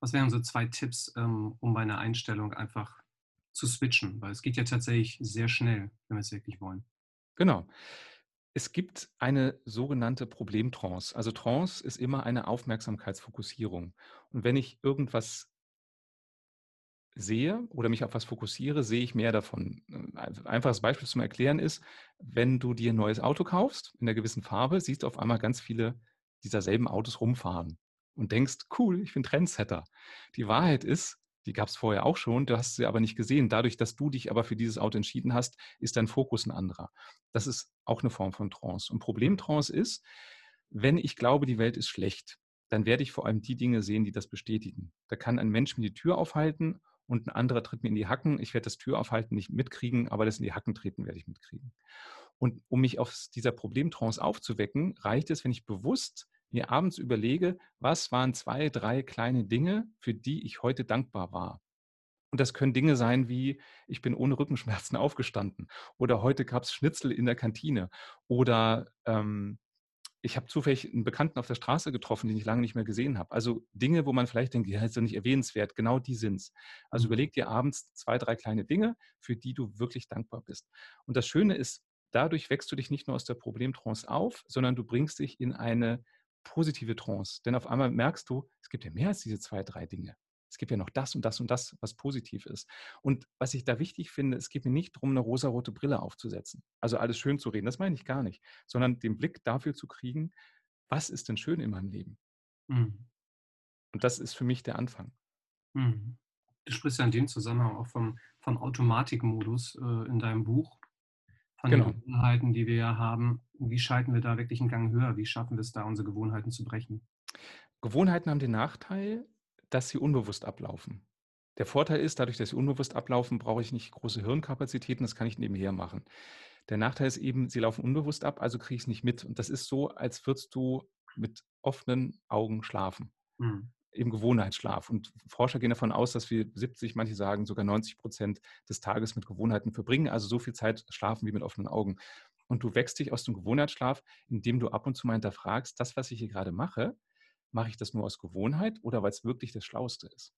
Was wären so zwei Tipps, ähm, um meine Einstellung einfach zu switchen? Weil es geht ja tatsächlich sehr schnell, wenn wir es wirklich wollen. Genau. Es gibt eine sogenannte Problemtrance. Also Trance ist immer eine Aufmerksamkeitsfokussierung. Und wenn ich irgendwas sehe oder mich auf was fokussiere, sehe ich mehr davon. Ein einfaches Beispiel zum Erklären ist, wenn du dir ein neues Auto kaufst in einer gewissen Farbe, siehst du auf einmal ganz viele dieser selben Autos rumfahren und denkst, cool, ich bin Trendsetter. Die Wahrheit ist, die gab es vorher auch schon, du hast sie aber nicht gesehen. Dadurch, dass du dich aber für dieses Auto entschieden hast, ist dein Fokus ein anderer. Das ist auch eine Form von Trance. Und Problemtrance ist, wenn ich glaube, die Welt ist schlecht, dann werde ich vor allem die Dinge sehen, die das bestätigen. Da kann ein Mensch mir die Tür aufhalten und ein anderer tritt mir in die Hacken. Ich werde das Türaufhalten nicht mitkriegen, aber das in die Hacken treten werde ich mitkriegen. Und um mich aus dieser Problemtrance aufzuwecken, reicht es, wenn ich bewusst mir abends überlege, was waren zwei, drei kleine Dinge, für die ich heute dankbar war. Und das können Dinge sein wie, ich bin ohne Rückenschmerzen aufgestanden oder heute gab es Schnitzel in der Kantine oder ähm, ich habe zufällig einen Bekannten auf der Straße getroffen, den ich lange nicht mehr gesehen habe. Also Dinge, wo man vielleicht denkt, ja, ist doch nicht erwähnenswert. Genau die sind es. Also mhm. überleg dir abends zwei, drei kleine Dinge, für die du wirklich dankbar bist. Und das Schöne ist, dadurch wächst du dich nicht nur aus der Problemtrance auf, sondern du bringst dich in eine positive Trance. Denn auf einmal merkst du, es gibt ja mehr als diese zwei, drei Dinge. Es gibt ja noch das und das und das, was positiv ist. Und was ich da wichtig finde, es geht mir nicht darum, eine rosarote Brille aufzusetzen. Also alles schön zu reden, das meine ich gar nicht. Sondern den Blick dafür zu kriegen, was ist denn schön in meinem Leben? Mhm. Und das ist für mich der Anfang. Mhm. Du sprichst ja in dem Zusammenhang auch vom, vom Automatikmodus äh, in deinem Buch, von genau. den Gewohnheiten, die wir ja haben. Wie schalten wir da wirklich einen Gang höher? Wie schaffen wir es da, unsere Gewohnheiten zu brechen? Gewohnheiten haben den Nachteil, dass sie unbewusst ablaufen. Der Vorteil ist, dadurch, dass sie unbewusst ablaufen, brauche ich nicht große Hirnkapazitäten, das kann ich nebenher machen. Der Nachteil ist eben, sie laufen unbewusst ab, also kriege ich es nicht mit. Und das ist so, als würdest du mit offenen Augen schlafen. Mhm. Im Gewohnheitsschlaf. Und Forscher gehen davon aus, dass wir 70, manche sagen sogar 90 Prozent des Tages mit Gewohnheiten verbringen. Also so viel Zeit schlafen wie mit offenen Augen. Und du wächst dich aus dem Gewohnheitsschlaf, indem du ab und zu mal hinterfragst, das, was ich hier gerade mache, mache ich das nur aus Gewohnheit oder weil es wirklich das Schlauste ist?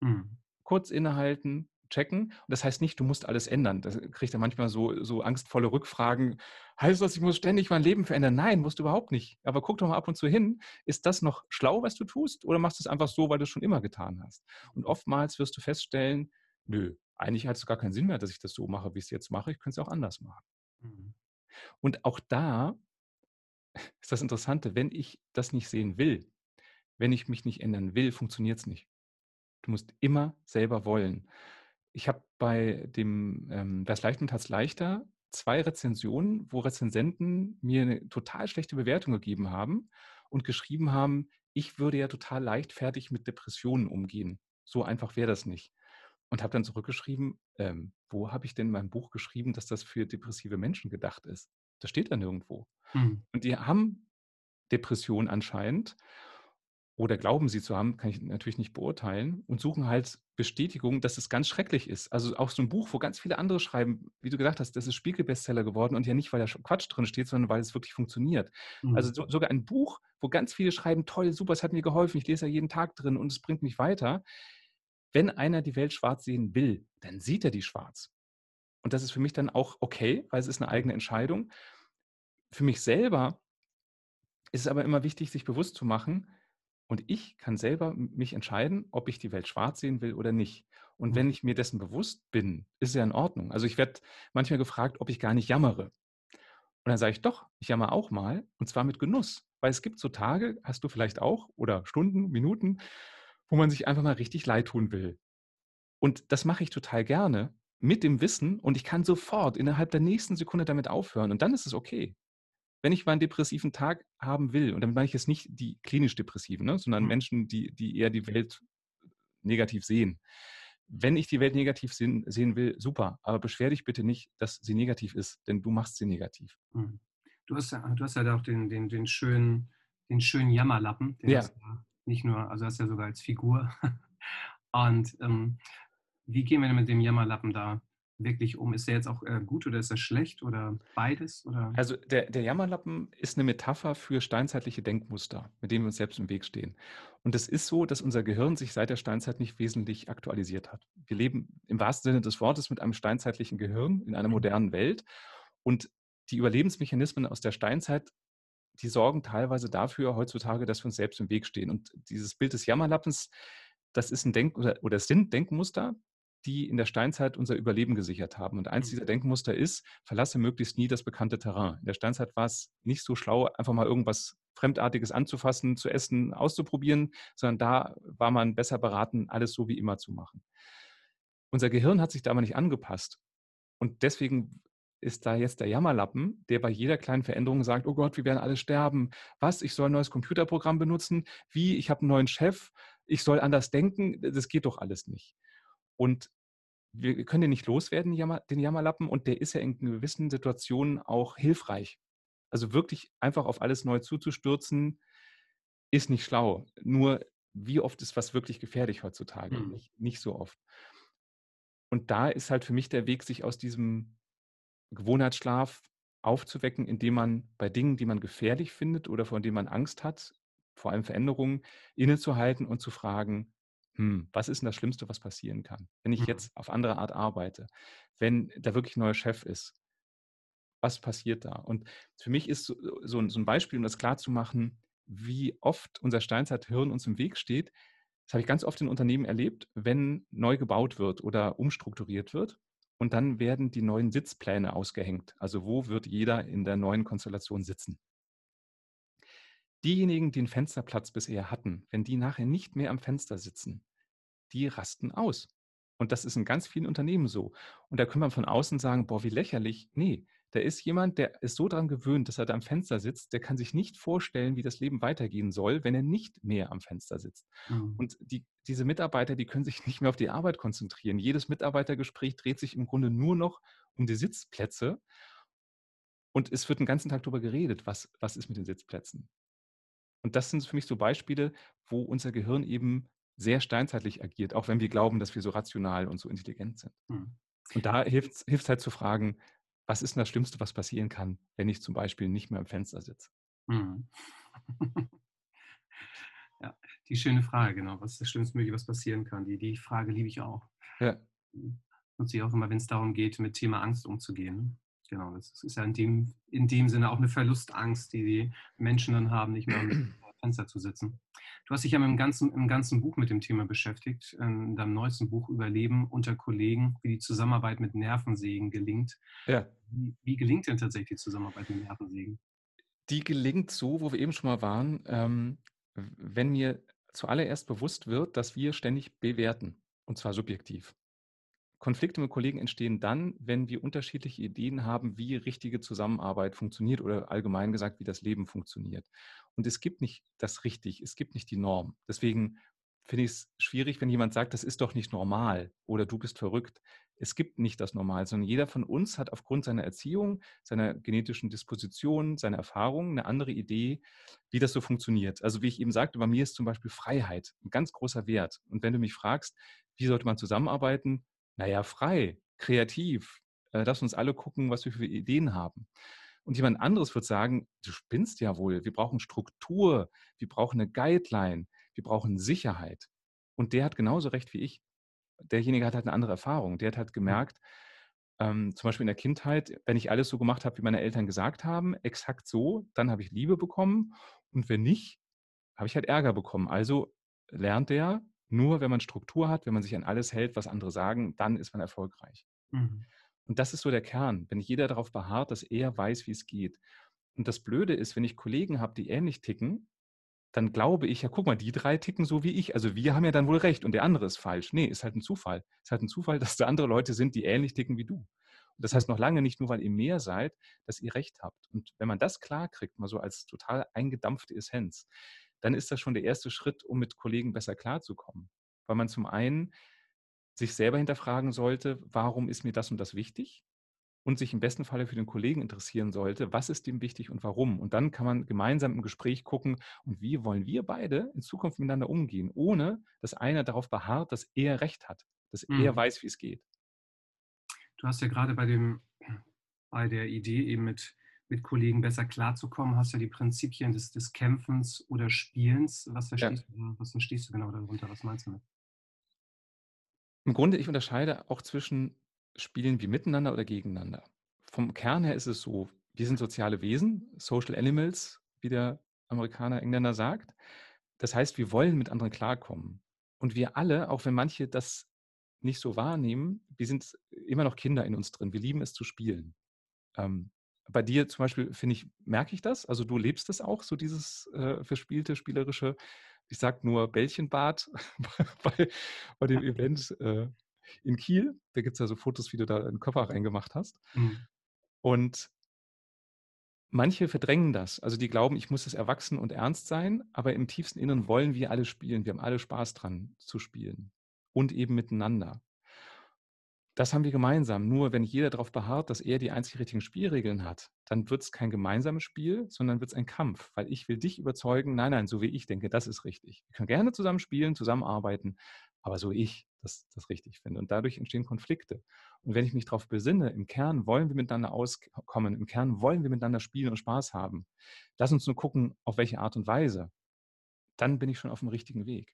Mhm. Kurz innehalten, checken. Und das heißt nicht, du musst alles ändern. Da kriegt er manchmal so, so angstvolle Rückfragen. Heißt das, ich muss ständig mein Leben verändern? Nein, musst du überhaupt nicht. Aber guck doch mal ab und zu hin. Ist das noch schlau, was du tust? Oder machst du es einfach so, weil du es schon immer getan hast? Und oftmals wirst du feststellen, nö, eigentlich hat es gar keinen Sinn mehr, dass ich das so mache, wie ich es jetzt mache. Ich könnte es auch anders machen. Mhm. Und auch da ist das Interessante, wenn ich das nicht sehen will, wenn ich mich nicht ändern will, funktioniert es nicht. Du musst immer selber wollen. Ich habe bei dem ähm, Das Leicht und Hat's leichter zwei Rezensionen, wo Rezensenten mir eine total schlechte Bewertung gegeben haben und geschrieben haben, ich würde ja total leichtfertig mit Depressionen umgehen. So einfach wäre das nicht. Und habe dann zurückgeschrieben, ähm, wo habe ich denn in meinem Buch geschrieben, dass das für depressive Menschen gedacht ist? Das steht da nirgendwo. Mhm. Und die haben Depressionen anscheinend oder glauben sie zu haben, kann ich natürlich nicht beurteilen und suchen halt Bestätigung, dass es ganz schrecklich ist. Also auch so ein Buch, wo ganz viele andere schreiben, wie du gesagt hast, das ist Spiegelbestseller geworden und ja nicht, weil da Quatsch drin steht, sondern weil es wirklich funktioniert. Also mhm. Also so, sogar ein Buch, wo ganz viele schreiben, toll, super, es hat mir geholfen, ich lese ja jeden Tag drin und es bringt mich weiter. Wenn einer die Welt schwarz sehen will, dann sieht er die schwarz. Und das ist für mich dann auch okay, weil es ist eine eigene Entscheidung. Für mich selber ist es aber immer wichtig, sich bewusst zu machen, und ich kann selber mich entscheiden, ob ich die Welt schwarz sehen will oder nicht. Und mhm. wenn ich mir dessen bewusst bin, ist es ja in Ordnung. Also ich werde manchmal gefragt, ob ich gar nicht jammere. Und dann sage ich doch, ich jammer auch mal, und zwar mit Genuss. Weil es gibt so Tage, hast du vielleicht auch, oder Stunden, Minuten, wo man sich einfach mal richtig leid tun will. Und das mache ich total gerne mit dem Wissen und ich kann sofort innerhalb der nächsten Sekunde damit aufhören und dann ist es okay wenn ich mal einen depressiven Tag haben will, und damit meine ich jetzt nicht die klinisch Depressiven, ne, sondern mhm. Menschen, die, die eher die Welt negativ sehen. Wenn ich die Welt negativ sehen, sehen will, super, aber beschwer dich bitte nicht, dass sie negativ ist, denn du machst sie negativ. Mhm. Du hast ja, du hast ja auch den, den, den, schönen, den schönen Jammerlappen, den ja. ja nicht nur, also hast ja sogar als Figur. Und ähm, wie gehen wir denn mit dem Jammerlappen da wirklich um? Ist er jetzt auch äh, gut oder ist er schlecht oder beides? Oder? Also der, der Jammerlappen ist eine Metapher für steinzeitliche Denkmuster, mit denen wir uns selbst im Weg stehen. Und es ist so, dass unser Gehirn sich seit der Steinzeit nicht wesentlich aktualisiert hat. Wir leben im wahrsten Sinne des Wortes mit einem steinzeitlichen Gehirn in einer mhm. modernen Welt. Und die Überlebensmechanismen aus der Steinzeit, die sorgen teilweise dafür heutzutage, dass wir uns selbst im Weg stehen. Und dieses Bild des Jammerlappens, das ist ein Denk- oder, oder sind Denkmuster, die in der Steinzeit unser Überleben gesichert haben. Und eins mhm. dieser Denkmuster ist, verlasse möglichst nie das bekannte Terrain. In der Steinzeit war es nicht so schlau, einfach mal irgendwas Fremdartiges anzufassen, zu essen, auszuprobieren, sondern da war man besser beraten, alles so wie immer zu machen. Unser Gehirn hat sich da aber nicht angepasst. Und deswegen ist da jetzt der Jammerlappen, der bei jeder kleinen Veränderung sagt, oh Gott, wir werden alle sterben. Was, ich soll ein neues Computerprogramm benutzen? Wie, ich habe einen neuen Chef? Ich soll anders denken? Das geht doch alles nicht. Und wir können den nicht loswerden, den Jammerlappen, und der ist ja in gewissen Situationen auch hilfreich. Also wirklich einfach auf alles neu zuzustürzen, ist nicht schlau. Nur wie oft ist was wirklich gefährlich heutzutage? Mhm. Nicht, nicht so oft. Und da ist halt für mich der Weg, sich aus diesem Gewohnheitsschlaf aufzuwecken, indem man bei Dingen, die man gefährlich findet oder vor denen man Angst hat, vor allem Veränderungen, innezuhalten und zu fragen, hm, was ist denn das Schlimmste, was passieren kann, wenn ich mhm. jetzt auf andere Art arbeite, wenn da wirklich ein neuer Chef ist? Was passiert da? Und für mich ist so, ein, so ein Beispiel, um das klarzumachen, wie oft unser Steinzeithirn uns im Weg steht. Das habe ich ganz oft in Unternehmen erlebt, wenn neu gebaut wird oder umstrukturiert wird. Und dann werden die neuen Sitzpläne ausgehängt. Also wo wird jeder in der neuen Konstellation sitzen? Diejenigen, die einen Fensterplatz bisher hatten, wenn die nachher nicht mehr am Fenster sitzen, die rasten aus. Und das ist in ganz vielen Unternehmen so. Und da kann man von außen sagen, boah, wie lächerlich. Nee, da ist jemand, der ist so daran gewöhnt, dass er da am Fenster sitzt, der kann sich nicht vorstellen, wie das Leben weitergehen soll, wenn er nicht mehr am Fenster sitzt. Mhm. Und die, diese Mitarbeiter, die können sich nicht mehr auf die Arbeit konzentrieren. Jedes Mitarbeitergespräch dreht sich im Grunde nur noch um die Sitzplätze. Und es wird den ganzen Tag darüber geredet, was, was ist mit den Sitzplätzen. Und das sind für mich so Beispiele, wo unser Gehirn eben sehr steinzeitlich agiert, auch wenn wir glauben, dass wir so rational und so intelligent sind. Mhm. Und da hilft es halt zu fragen, was ist denn das Schlimmste, was passieren kann, wenn ich zum Beispiel nicht mehr am Fenster sitze? Mhm. ja, die schöne Frage, genau. Was ist das Schlimmste, was passieren kann? Die, die Frage liebe ich auch. Ja. Nutze ich auch immer, wenn es darum geht, mit Thema Angst umzugehen. Genau, das ist ja in dem, in dem Sinne auch eine Verlustangst, die die Menschen dann haben, nicht mehr am Fenster zu sitzen. Du hast dich ja im ganzen, im ganzen Buch mit dem Thema beschäftigt, in deinem neuesten Buch Überleben unter Kollegen, wie die Zusammenarbeit mit Nervensägen gelingt. Ja. Wie, wie gelingt denn tatsächlich die Zusammenarbeit mit Nervensägen? Die gelingt so, wo wir eben schon mal waren, ähm, wenn mir zuallererst bewusst wird, dass wir ständig bewerten, und zwar subjektiv. Konflikte mit Kollegen entstehen dann, wenn wir unterschiedliche Ideen haben, wie richtige Zusammenarbeit funktioniert oder allgemein gesagt, wie das Leben funktioniert. Und es gibt nicht das richtig, es gibt nicht die Norm. Deswegen finde ich es schwierig, wenn jemand sagt, das ist doch nicht normal oder du bist verrückt. Es gibt nicht das Normal, sondern jeder von uns hat aufgrund seiner Erziehung, seiner genetischen Disposition, seiner Erfahrungen eine andere Idee, wie das so funktioniert. Also wie ich eben sagte, bei mir ist zum Beispiel Freiheit ein ganz großer Wert. Und wenn du mich fragst, wie sollte man zusammenarbeiten, naja, frei, kreativ. Äh, lass uns alle gucken, was wir für Ideen haben. Und jemand anderes wird sagen, du spinnst ja wohl, wir brauchen Struktur, wir brauchen eine Guideline, wir brauchen Sicherheit. Und der hat genauso recht wie ich. Derjenige hat halt eine andere Erfahrung. Der hat halt gemerkt, ähm, zum Beispiel in der Kindheit, wenn ich alles so gemacht habe, wie meine Eltern gesagt haben, exakt so, dann habe ich Liebe bekommen. Und wenn nicht, habe ich halt Ärger bekommen. Also lernt der, nur wenn man Struktur hat, wenn man sich an alles hält, was andere sagen, dann ist man erfolgreich. Mhm. Und das ist so der Kern, wenn jeder darauf beharrt, dass er weiß, wie es geht. Und das Blöde ist, wenn ich Kollegen habe, die ähnlich ticken, dann glaube ich, ja, guck mal, die drei ticken so wie ich. Also wir haben ja dann wohl recht und der andere ist falsch. Nee, ist halt ein Zufall. Ist halt ein Zufall, dass da andere Leute sind, die ähnlich ticken wie du. Und das heißt noch lange nicht nur, weil ihr mehr seid, dass ihr recht habt. Und wenn man das klar kriegt, mal so als total eingedampfte Essenz, dann ist das schon der erste Schritt, um mit Kollegen besser klarzukommen. Weil man zum einen sich selber hinterfragen sollte, warum ist mir das und das wichtig? Und sich im besten Falle für den Kollegen interessieren sollte, was ist ihm wichtig und warum. Und dann kann man gemeinsam im Gespräch gucken, und wie wollen wir beide in Zukunft miteinander umgehen, ohne dass einer darauf beharrt, dass er Recht hat, dass mhm. er weiß, wie es geht. Du hast ja gerade bei, dem, bei der Idee eben mit mit Kollegen besser klarzukommen, hast ja die Prinzipien des, des Kämpfens oder Spielens. Was verstehst, ja. du, was verstehst du genau darunter? Was meinst du damit? Im Grunde, ich unterscheide auch zwischen Spielen wie miteinander oder gegeneinander. Vom Kern her ist es so, wir sind soziale Wesen, Social Animals, wie der Amerikaner, Engländer sagt. Das heißt, wir wollen mit anderen klarkommen. Und wir alle, auch wenn manche das nicht so wahrnehmen, wir sind immer noch Kinder in uns drin. Wir lieben es zu spielen. Ähm, bei dir zum Beispiel, finde ich, merke ich das. Also du lebst es auch, so dieses äh, verspielte, spielerische, ich sag nur Bällchenbad bei, bei dem Event äh, in Kiel. Da gibt es ja so Fotos, wie du da einen Körper reingemacht hast. Mhm. Und manche verdrängen das. Also die glauben, ich muss es erwachsen und ernst sein, aber im tiefsten Inneren wollen wir alle spielen. Wir haben alle Spaß dran zu spielen. Und eben miteinander. Das haben wir gemeinsam. Nur wenn jeder darauf beharrt, dass er die einzig richtigen Spielregeln hat, dann wird es kein gemeinsames Spiel, sondern wird es ein Kampf, weil ich will dich überzeugen, nein, nein, so wie ich denke, das ist richtig. Wir können gerne zusammen spielen, zusammenarbeiten, aber so ich das, das richtig finde. Und dadurch entstehen Konflikte. Und wenn ich mich darauf besinne, im Kern wollen wir miteinander auskommen, im Kern wollen wir miteinander spielen und Spaß haben. Lass uns nur gucken, auf welche Art und Weise. Dann bin ich schon auf dem richtigen Weg.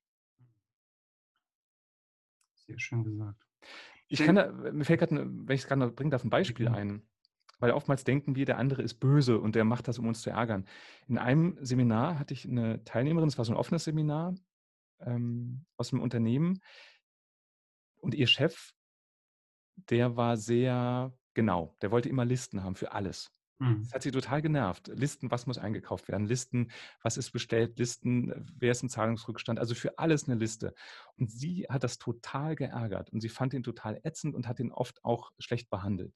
Sehr schön gesagt. Ich kann da, mir fällt gerade, wenn ich es gerade noch bringen darf, ein Beispiel mhm. ein. Weil oftmals denken wir, der andere ist böse und der macht das, um uns zu ärgern. In einem Seminar hatte ich eine Teilnehmerin, es war so ein offenes Seminar ähm, aus einem Unternehmen. Und ihr Chef, der war sehr genau. Der wollte immer Listen haben für alles. Mhm. Das hat sie total genervt. Listen, was muss eingekauft werden? Listen, was ist bestellt? Listen, wer ist im Zahlungsrückstand? Also für alles eine Liste. Und sie hat das total geärgert und sie fand ihn total ätzend und hat ihn oft auch schlecht behandelt.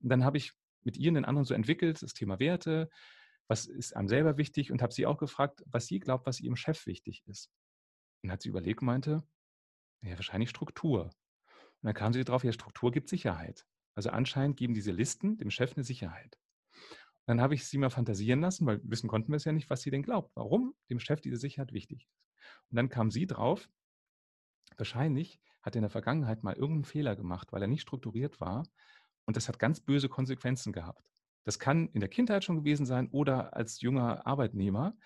Und dann habe ich mit ihr und den anderen so entwickelt, das Thema Werte, was ist einem selber wichtig und habe sie auch gefragt, was sie glaubt, was ihrem Chef wichtig ist. Und hat sie überlegt und meinte, ja, wahrscheinlich Struktur. Und dann kam sie darauf, ja, Struktur gibt Sicherheit. Also anscheinend geben diese Listen dem Chef eine Sicherheit. Dann habe ich sie mal fantasieren lassen, weil wissen konnten wir es ja nicht, was sie denn glaubt, warum dem Chef diese Sicherheit wichtig ist. Und dann kam sie drauf, wahrscheinlich hat er in der Vergangenheit mal irgendeinen Fehler gemacht, weil er nicht strukturiert war und das hat ganz böse Konsequenzen gehabt. Das kann in der Kindheit schon gewesen sein oder als junger Arbeitnehmer.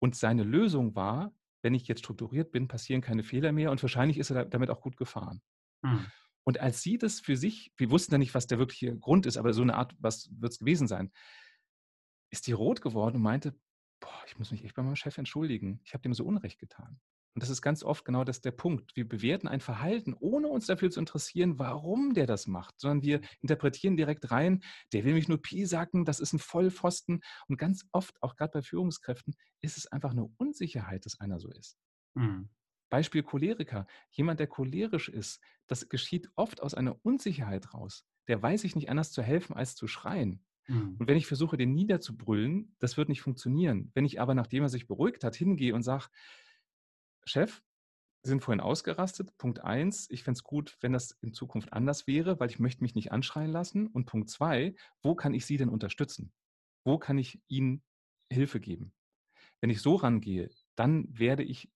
Und seine Lösung war, wenn ich jetzt strukturiert bin, passieren keine Fehler mehr und wahrscheinlich ist er damit auch gut gefahren. Mhm. Und als sie das für sich, wir wussten ja nicht, was der wirkliche Grund ist, aber so eine Art, was wird es gewesen sein, ist die rot geworden und meinte, boah, ich muss mich echt bei meinem Chef entschuldigen. Ich habe dem so Unrecht getan. Und das ist ganz oft genau das der Punkt. Wir bewerten ein Verhalten, ohne uns dafür zu interessieren, warum der das macht, sondern wir interpretieren direkt rein, der will mich nur piesacken, das ist ein Vollpfosten. Und ganz oft, auch gerade bei Führungskräften, ist es einfach eine Unsicherheit, dass einer so ist. Mhm. Beispiel Choleriker. Jemand, der cholerisch ist, das geschieht oft aus einer Unsicherheit raus. Der weiß sich nicht anders zu helfen, als zu schreien. Mhm. Und wenn ich versuche, den niederzubrüllen, das wird nicht funktionieren. Wenn ich aber, nachdem er sich beruhigt hat, hingehe und sage, Chef, Sie sind vorhin ausgerastet. Punkt eins, ich fände es gut, wenn das in Zukunft anders wäre, weil ich möchte mich nicht anschreien lassen. Und Punkt zwei, wo kann ich Sie denn unterstützen? Wo kann ich Ihnen Hilfe geben? Wenn ich so rangehe, dann werde ich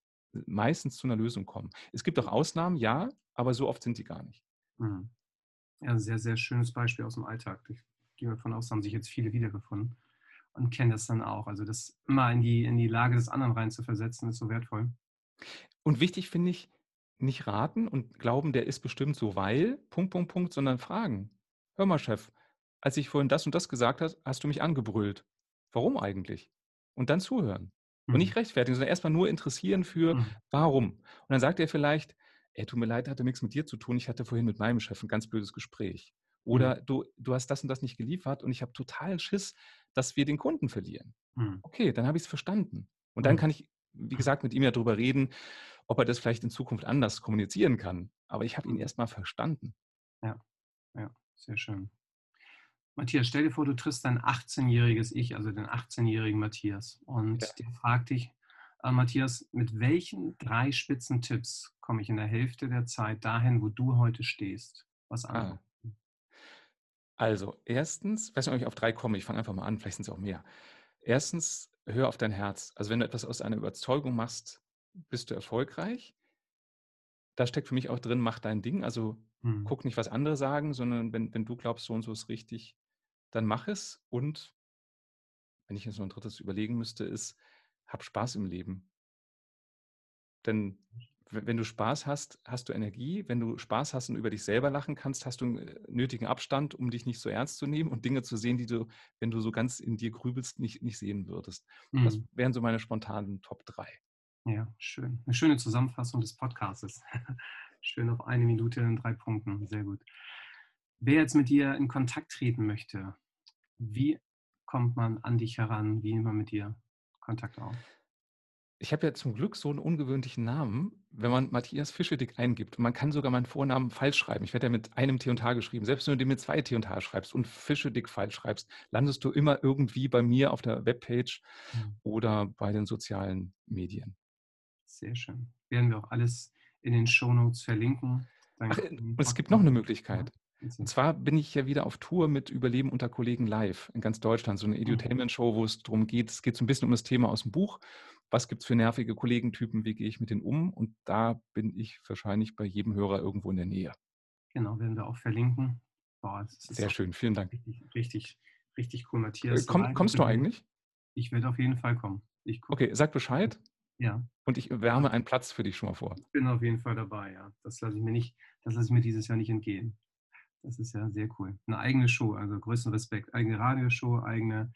meistens zu einer Lösung kommen. Es gibt auch Ausnahmen, ja, aber so oft sind die gar nicht. Mhm. Ja, ein sehr, sehr schönes Beispiel aus dem Alltag. Ich gehe davon aus, haben sich jetzt viele wiedergefunden und kennen das dann auch. Also das immer in die, in die Lage des anderen rein zu versetzen, ist so wertvoll. Und wichtig finde ich, nicht raten und glauben, der ist bestimmt so, weil, Punkt, Punkt, Punkt, sondern fragen. Hör mal, Chef, als ich vorhin das und das gesagt habe, hast du mich angebrüllt. Warum eigentlich? Und dann zuhören. Und nicht mhm. rechtfertigen, sondern erstmal nur interessieren für, mhm. warum. Und dann sagt er vielleicht, ey, tut mir leid, hatte nichts mit dir zu tun. Ich hatte vorhin mit meinem Chef ein ganz blödes Gespräch. Oder mhm. du, du hast das und das nicht geliefert und ich habe totalen Schiss, dass wir den Kunden verlieren. Okay, dann habe ich es verstanden. Und dann kann ich, wie gesagt, mit ihm ja darüber reden, ob er das vielleicht in Zukunft anders kommunizieren kann. Aber ich habe ihn erstmal verstanden. Ja, ja, sehr schön. Matthias, stell dir vor, du triffst dein 18-jähriges Ich, also den 18-jährigen Matthias, und ja. der fragt dich, äh, Matthias, mit welchen drei spitzen Tipps komme ich in der Hälfte der Zeit dahin, wo du heute stehst? Was ah. Also, erstens, ich weiß nicht, ob ich auf drei komme, ich fange einfach mal an, vielleicht sind es auch mehr. Erstens, hör auf dein Herz. Also, wenn du etwas aus einer Überzeugung machst, bist du erfolgreich. Da steckt für mich auch drin, mach dein Ding. Also, hm. guck nicht, was andere sagen, sondern wenn, wenn du glaubst, so und so ist richtig, dann mach es. Und wenn ich jetzt noch ein drittes überlegen müsste, ist, hab Spaß im Leben. Denn wenn du Spaß hast, hast du Energie. Wenn du Spaß hast und über dich selber lachen kannst, hast du einen äh, nötigen Abstand, um dich nicht so ernst zu nehmen und Dinge zu sehen, die du, wenn du so ganz in dir grübelst, nicht, nicht sehen würdest. Mhm. Das wären so meine spontanen Top 3. Ja, schön. Eine schöne Zusammenfassung des Podcasts. schön auf eine Minute in drei Punkten. Sehr gut. Wer jetzt mit dir in Kontakt treten möchte, wie kommt man an dich heran? Wie nimmt man mit dir Kontakt auf? Ich habe ja zum Glück so einen ungewöhnlichen Namen, wenn man Matthias Fischedick eingibt. Und man kann sogar meinen Vornamen falsch schreiben. Ich werde ja mit einem T und H geschrieben. Selbst wenn du den mit zwei T und H schreibst und Fischedick falsch schreibst, landest du immer irgendwie bei mir auf der Webpage mhm. oder bei den sozialen Medien. Sehr schön. Werden wir auch alles in den Shownotes verlinken. Ach, es gibt noch eine Möglichkeit. Und zwar bin ich ja wieder auf Tour mit Überleben unter Kollegen live in ganz Deutschland, so eine mhm. Edutainment-Show, wo es darum geht, es geht so ein bisschen um das Thema aus dem Buch. Was gibt es für nervige Kollegentypen, wie gehe ich mit denen um? Und da bin ich wahrscheinlich bei jedem Hörer irgendwo in der Nähe. Genau, werden wir auch verlinken. Boah, Sehr schön, vielen Dank. Richtig, richtig, richtig cool, Matthias. Äh, komm, kommst du eigentlich? Ich werde auf jeden Fall kommen. okay, sag Bescheid. Ja. Und ich wärme einen Platz für dich schon mal vor. Ich bin auf jeden Fall dabei, ja. Das lasse ich mir nicht, das lasse ich mir dieses Jahr nicht entgehen. Das ist ja sehr cool. Eine eigene Show, also größten Respekt. Eigene Radioshow, eigene.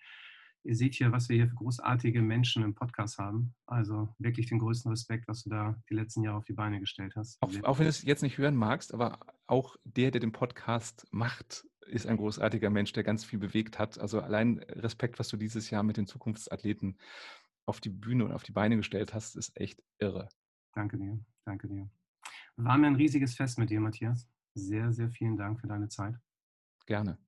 Ihr seht hier, was wir hier für großartige Menschen im Podcast haben. Also wirklich den größten Respekt, was du da die letzten Jahre auf die Beine gestellt hast. Auch, auch wenn du es jetzt nicht hören magst, aber auch der, der den Podcast macht, ist ein großartiger Mensch, der ganz viel bewegt hat. Also allein Respekt, was du dieses Jahr mit den Zukunftsathleten auf die Bühne und auf die Beine gestellt hast, ist echt irre. Danke dir, danke dir. War mir ein riesiges Fest mit dir, Matthias sehr, sehr vielen Dank für deine Zeit. Gerne.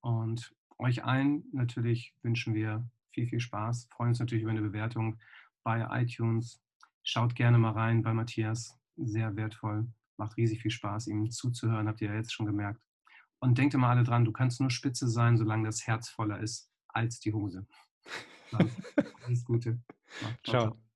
Und euch allen natürlich wünschen wir viel, viel Spaß. Freuen uns natürlich über eine Bewertung bei iTunes. Schaut gerne mal rein bei Matthias. Sehr wertvoll. Macht riesig viel Spaß, ihm zuzuhören, habt ihr ja jetzt schon gemerkt. Und denkt immer alle dran, du kannst nur spitze sein, solange das Herz voller ist als die Hose. alles Gute. ciao. ciao.